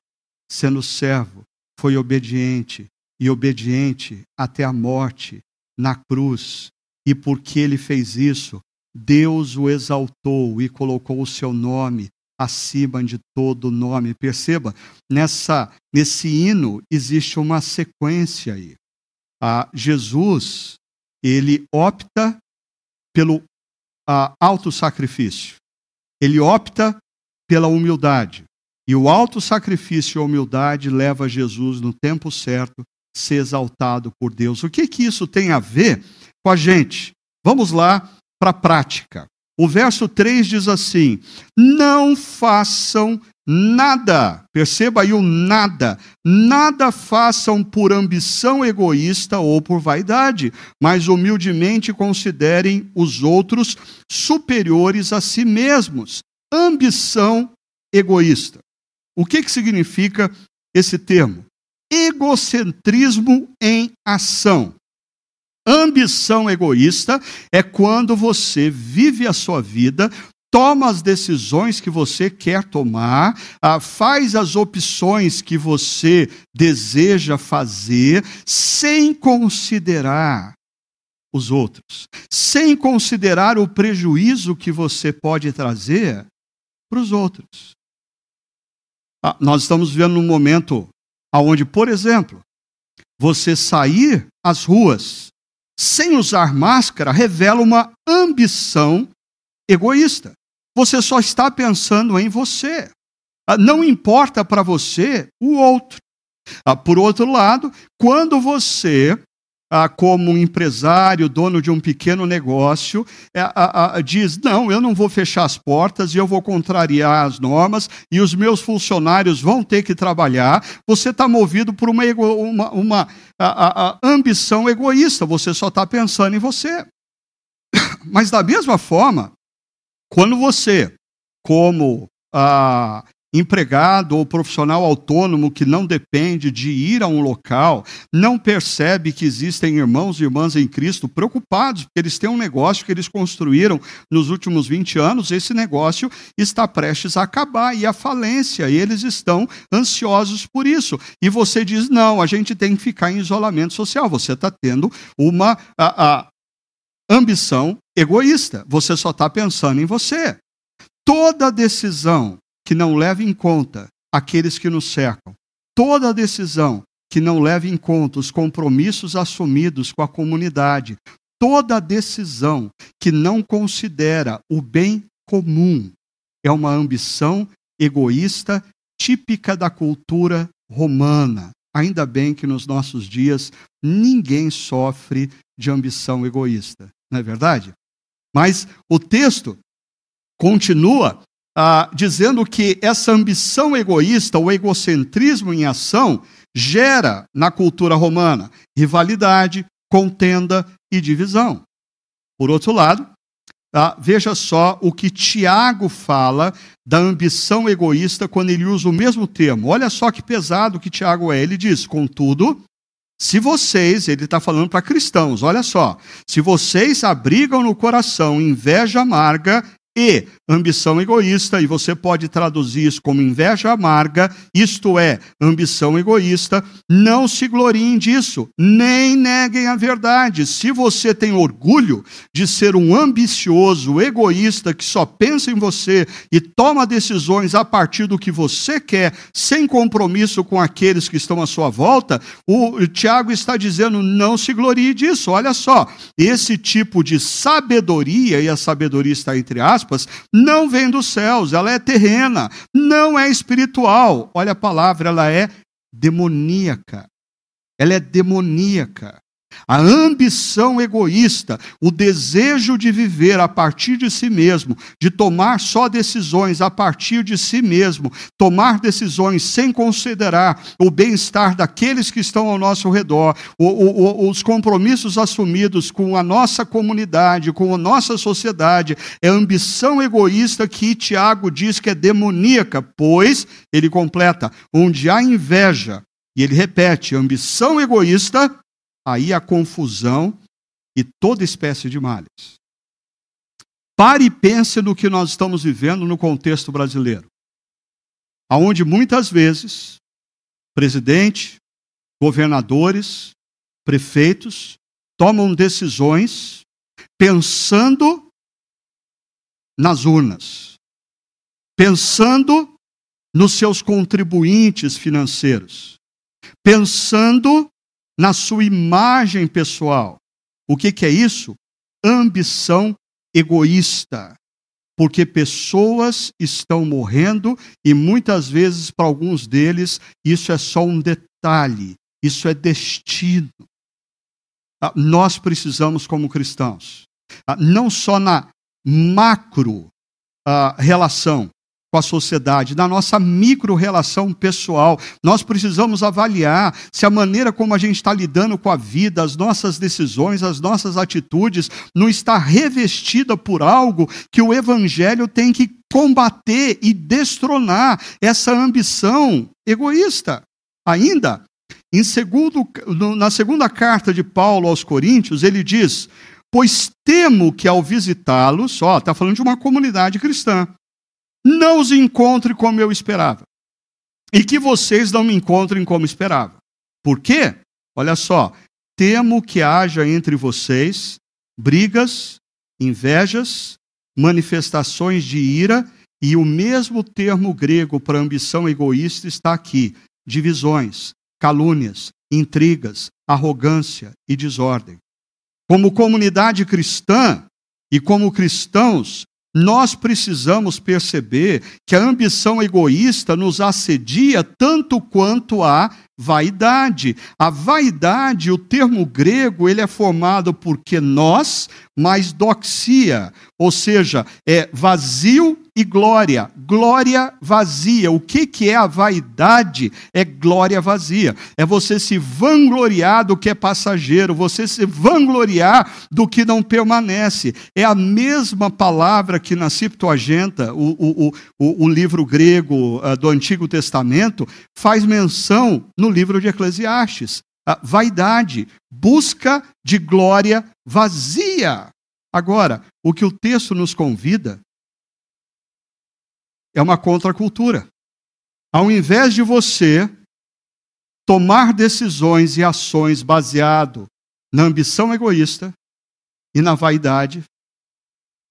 sendo servo, foi obediente e obediente até a morte na cruz. E porque ele fez isso, Deus o exaltou e colocou o seu nome acima de todo nome. Perceba, nessa nesse hino existe uma sequência aí. Jesus, ele opta pelo ah, auto sacrifício. Ele opta pela humildade. E o alto sacrifício e a humildade leva Jesus no tempo certo ser exaltado por Deus. O que que isso tem a ver com a gente? Vamos lá para a prática. O verso 3 diz assim: Não façam nada, perceba aí o nada, nada façam por ambição egoísta ou por vaidade, mas humildemente considerem os outros superiores a si mesmos. Ambição egoísta. O que, que significa esse termo? Egocentrismo em ação. Ambição egoísta é quando você vive a sua vida, toma as decisões que você quer tomar, ah, faz as opções que você deseja fazer, sem considerar os outros, sem considerar o prejuízo que você pode trazer para os outros. Ah, nós estamos vivendo um momento onde, por exemplo, você sair às ruas sem usar máscara revela uma ambição egoísta. Você só está pensando em você. Ah, não importa para você o outro. Ah, por outro lado, quando você ah, como um empresário, dono de um pequeno negócio, é, ah, diz: não, eu não vou fechar as portas e eu vou contrariar as normas e os meus funcionários vão ter que trabalhar. Você está movido por uma, uma, uma a, ambição egoísta, você só está pensando em você. <coughs> Mas, da mesma forma, quando você, como ah, empregado ou profissional autônomo que não depende de ir a um local, não percebe que existem irmãos e irmãs em Cristo preocupados, porque eles têm um negócio que eles construíram nos últimos 20 anos, esse negócio está prestes a acabar e a falência, e eles estão ansiosos por isso. E você diz: não, a gente tem que ficar em isolamento social. Você está tendo uma a, a ambição egoísta, você só está pensando em você. Toda decisão que não leva em conta aqueles que nos cercam. Toda decisão que não leva em conta os compromissos assumidos com a comunidade. Toda decisão que não considera o bem comum é uma ambição egoísta típica da cultura romana. Ainda bem que nos nossos dias ninguém sofre de ambição egoísta, não é verdade? Mas o texto continua ah, dizendo que essa ambição egoísta, o egocentrismo em ação, gera na cultura romana rivalidade, contenda e divisão. Por outro lado, ah, veja só o que Tiago fala da ambição egoísta quando ele usa o mesmo termo. Olha só que pesado que Tiago é. Ele diz: contudo, se vocês, ele está falando para cristãos, olha só, se vocês abrigam no coração inveja amarga e ambição egoísta, e você pode traduzir isso como inveja amarga, isto é, ambição egoísta, não se gloriem disso, nem neguem a verdade. Se você tem orgulho de ser um ambicioso, egoísta, que só pensa em você e toma decisões a partir do que você quer, sem compromisso com aqueles que estão à sua volta, o Tiago está dizendo: não se glorie disso. Olha só, esse tipo de sabedoria, e a sabedoria está entre aspas, aspas, não vem dos céus, ela é terrena, não é espiritual. Olha a palavra, ela é demoníaca. Ela é demoníaca. A ambição egoísta, o desejo de viver a partir de si mesmo, de tomar só decisões a partir de si mesmo, tomar decisões sem considerar o bem-estar daqueles que estão ao nosso redor, os compromissos assumidos com a nossa comunidade, com a nossa sociedade, é a ambição egoísta que Tiago diz que é demoníaca, pois, ele completa, onde há inveja, e ele repete, ambição egoísta, aí a confusão e toda espécie de males. Pare e pense no que nós estamos vivendo no contexto brasileiro, aonde muitas vezes presidente, governadores, prefeitos tomam decisões pensando nas urnas, pensando nos seus contribuintes financeiros, pensando na sua imagem pessoal. O que, que é isso? Ambição egoísta. Porque pessoas estão morrendo e muitas vezes, para alguns deles, isso é só um detalhe, isso é destino. Ah, nós precisamos, como cristãos, ah, não só na macro ah, relação, com a sociedade, na nossa micro-relação pessoal. Nós precisamos avaliar se a maneira como a gente está lidando com a vida, as nossas decisões, as nossas atitudes, não está revestida por algo que o Evangelho tem que combater e destronar essa ambição egoísta. Ainda, em segundo, na segunda carta de Paulo aos Coríntios, ele diz: Pois temo que ao visitá-los, ó, está falando de uma comunidade cristã, não os encontre como eu esperava. E que vocês não me encontrem como esperava. Por quê? Olha só, temo que haja entre vocês brigas, invejas, manifestações de ira, e o mesmo termo grego para ambição egoísta está aqui: divisões, calúnias, intrigas, arrogância e desordem. Como comunidade cristã e como cristãos, nós precisamos perceber que a ambição egoísta nos assedia tanto quanto a vaidade. A vaidade, o termo grego, ele é formado por que nós mais doxia, ou seja, é vazio e glória. Glória vazia. O que, que é a vaidade? É glória vazia. É você se vangloriar do que é passageiro, você se vangloriar do que não permanece. É a mesma palavra que na Septuaginta, o, o, o, o livro grego uh, do Antigo Testamento, faz menção no livro de Eclesiastes. Uh, vaidade, busca de glória vazia. Agora, o que o texto nos convida é uma contracultura. Ao invés de você tomar decisões e ações baseado na ambição egoísta e na vaidade,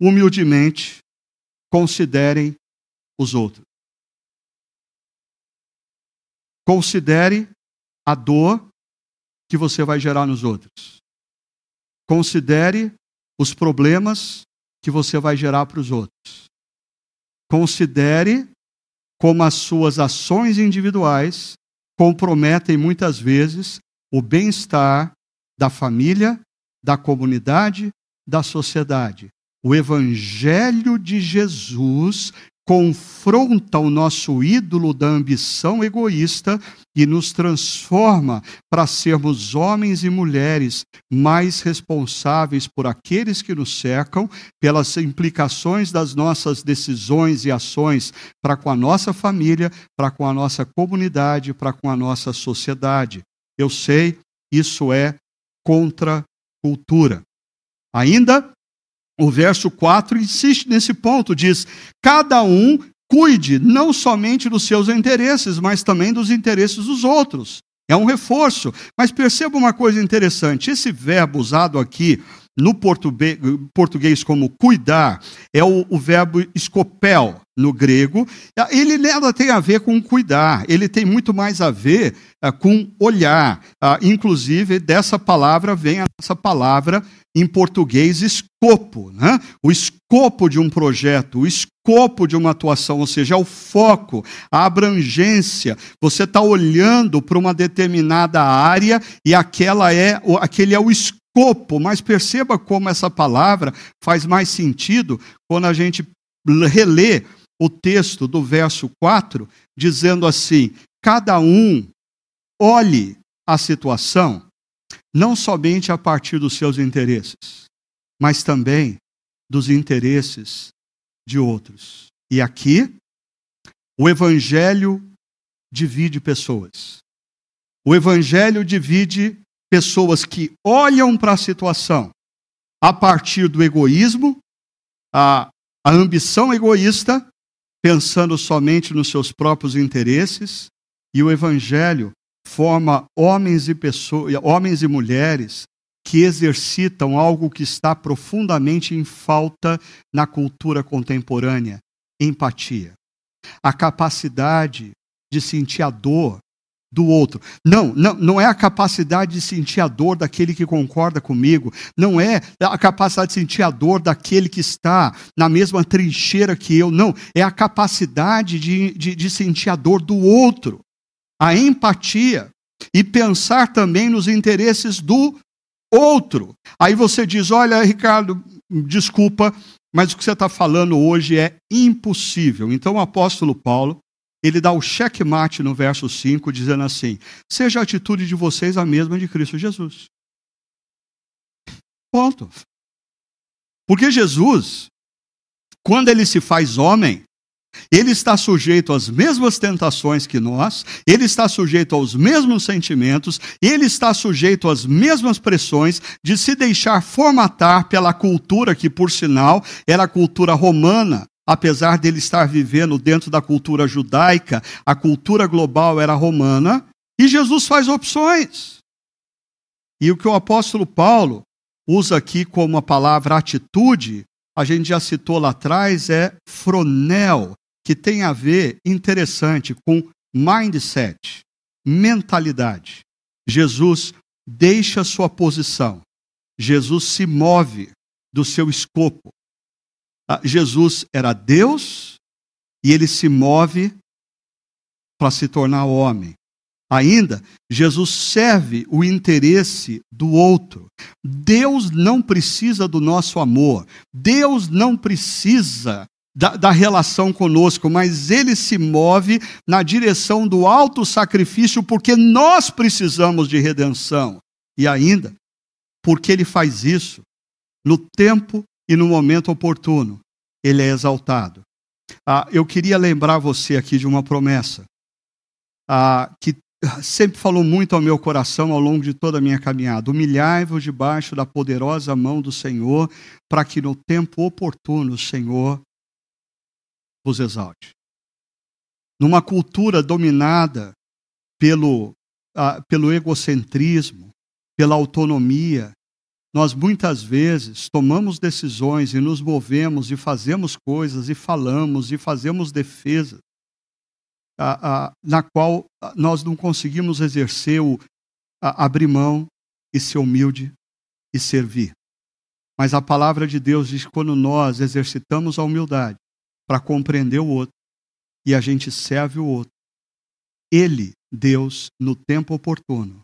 humildemente considerem os outros. Considere a dor que você vai gerar nos outros. Considere os problemas que você vai gerar para os outros. Considere como as suas ações individuais comprometem muitas vezes o bem-estar da família, da comunidade, da sociedade. O Evangelho de Jesus confronta o nosso ídolo da ambição egoísta e nos transforma para sermos homens e mulheres mais responsáveis por aqueles que nos cercam, pelas implicações das nossas decisões e ações para com a nossa família, para com a nossa comunidade, para com a nossa sociedade. Eu sei, isso é contra cultura. Ainda o verso 4 insiste nesse ponto, diz: cada um cuide não somente dos seus interesses, mas também dos interesses dos outros. É um reforço. Mas perceba uma coisa interessante: esse verbo usado aqui no português como cuidar, é o, o verbo escopel no grego. Ele nada tem a ver com cuidar, ele tem muito mais a ver uh, com olhar. Uh, inclusive, dessa palavra vem a nossa palavra em português escopo. Né? O escopo de um projeto, o escopo de uma atuação, ou seja, é o foco, a abrangência. Você está olhando para uma determinada área e aquela é, aquele é o escopo escopo, mas perceba como essa palavra faz mais sentido quando a gente relê o texto do verso 4, dizendo assim: cada um olhe a situação não somente a partir dos seus interesses, mas também dos interesses de outros. E aqui, o Evangelho divide pessoas. O Evangelho divide pessoas que olham para a situação a partir do egoísmo, a, a ambição egoísta, pensando somente nos seus próprios interesses, e o evangelho forma homens e pessoas, homens e mulheres que exercitam algo que está profundamente em falta na cultura contemporânea, empatia. A capacidade de sentir a dor do outro. Não, não, não é a capacidade de sentir a dor daquele que concorda comigo, não é a capacidade de sentir a dor daquele que está na mesma trincheira que eu, não, é a capacidade de, de, de sentir a dor do outro, a empatia e pensar também nos interesses do outro. Aí você diz: Olha, Ricardo, desculpa, mas o que você está falando hoje é impossível. Então o apóstolo Paulo ele dá o checkmate no verso 5, dizendo assim: Seja a atitude de vocês a mesma de Cristo Jesus. Ponto. Porque Jesus, quando ele se faz homem, ele está sujeito às mesmas tentações que nós, ele está sujeito aos mesmos sentimentos, ele está sujeito às mesmas pressões de se deixar formatar pela cultura que, por sinal, era a cultura romana, apesar dele estar vivendo dentro da cultura judaica, a cultura global era romana, e Jesus faz opções. E o que o apóstolo Paulo usa aqui como a palavra atitude, a gente já citou lá atrás, é fronel, que tem a ver, interessante, com mindset, mentalidade. Jesus deixa sua posição, Jesus se move do seu escopo, ah, Jesus era Deus e ele se move para se tornar homem. Ainda, Jesus serve o interesse do outro. Deus não precisa do nosso amor. Deus não precisa da, da, relação conosco, mas ele se move na direção do alto sacrifício porque nós precisamos de redenção. E ainda, porque ele faz isso no tempo e no momento oportuno, ele é exaltado. Ah, eu queria lembrar você aqui de uma promessa ah, que sempre falou muito ao meu coração ao longo de toda a minha caminhada. Humilhai-vos debaixo da poderosa mão do Senhor, para que no tempo oportuno o Senhor vos exalte. Numa cultura dominada pelo, pelo egocentrismo, pela autonomia, nós muitas vezes tomamos decisões e nos movemos e fazemos coisas e falamos e fazemos defesa na qual nós não conseguimos exercer o abrir mão e ser humilde e servir. Mas a palavra de Deus diz que quando nós exercitamos a humildade para compreender o outro e a gente serve o outro, Ele, Deus, no tempo oportuno,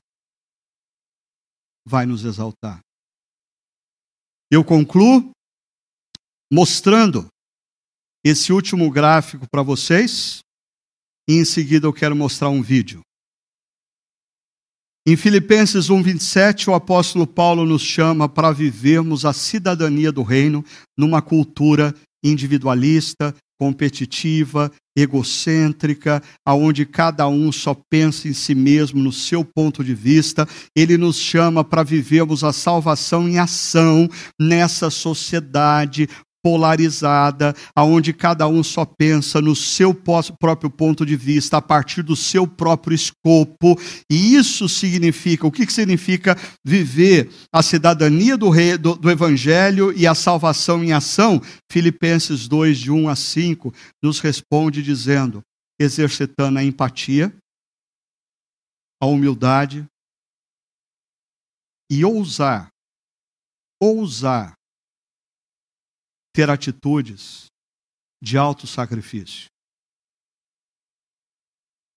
vai nos exaltar. Eu concluo mostrando esse último gráfico para vocês e em seguida eu quero mostrar um vídeo. Em Filipenses 1:27, o apóstolo Paulo nos chama para vivermos a cidadania do reino numa cultura individualista, competitiva, egocêntrica, aonde cada um só pensa em si mesmo, no seu ponto de vista. Ele nos chama para vivermos a salvação em ação nessa sociedade polarizada, aonde cada um só pensa no seu próprio ponto de vista, a partir do seu próprio escopo. E isso significa, o que, significa viver a cidadania do, rei, do, do Evangelho e a salvação em ação? Filipenses 2, de 1 a 5, nos responde dizendo: exercitando a empatia, a humildade e ousar, ousar ter atitudes de alto sacrifício.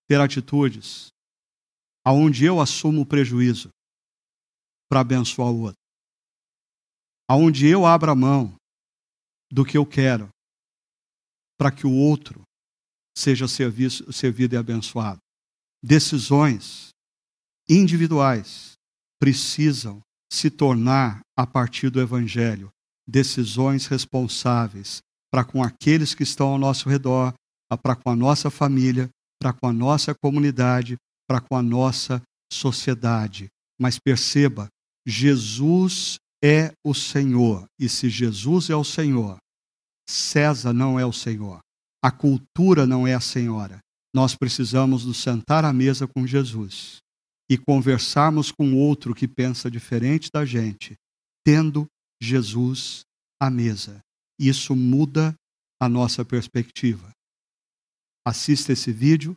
Ter atitudes aonde eu assumo o prejuízo para abençoar o outro. Aonde eu abro a mão do que eu quero para que o outro seja serviço, servido e abençoado. Decisões individuais precisam se tornar, a partir do Evangelho, decisões responsáveis para com aqueles que estão ao nosso redor, para com a nossa família, para com a nossa comunidade, para com a nossa sociedade. Mas perceba, Jesus é o Senhor. E se Jesus é o Senhor, César não é o Senhor. A cultura não é a senhora. Nós precisamos nos sentar à mesa com Jesus e conversarmos com outro que pensa diferente da gente, tendo Jesus à mesa. Isso muda a nossa perspectiva. Assista esse vídeo,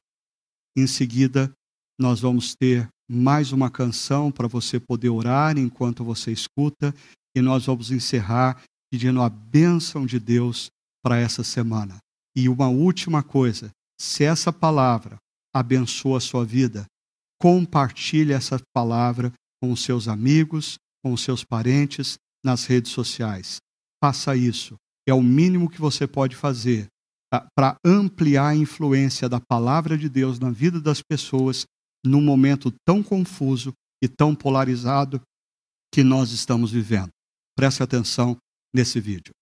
em seguida nós vamos ter mais uma canção para você poder orar enquanto você escuta e nós vamos encerrar pedindo a bênção de Deus para essa semana. E uma última coisa, se essa palavra abençoa a sua vida, compartilhe essa palavra com os seus amigos, com os seus parentes, nas redes sociais. Faça isso. É o mínimo que você pode fazer para ampliar a influência da palavra de Deus na vida das pessoas num momento tão confuso e tão polarizado que nós estamos vivendo. Preste atenção nesse vídeo.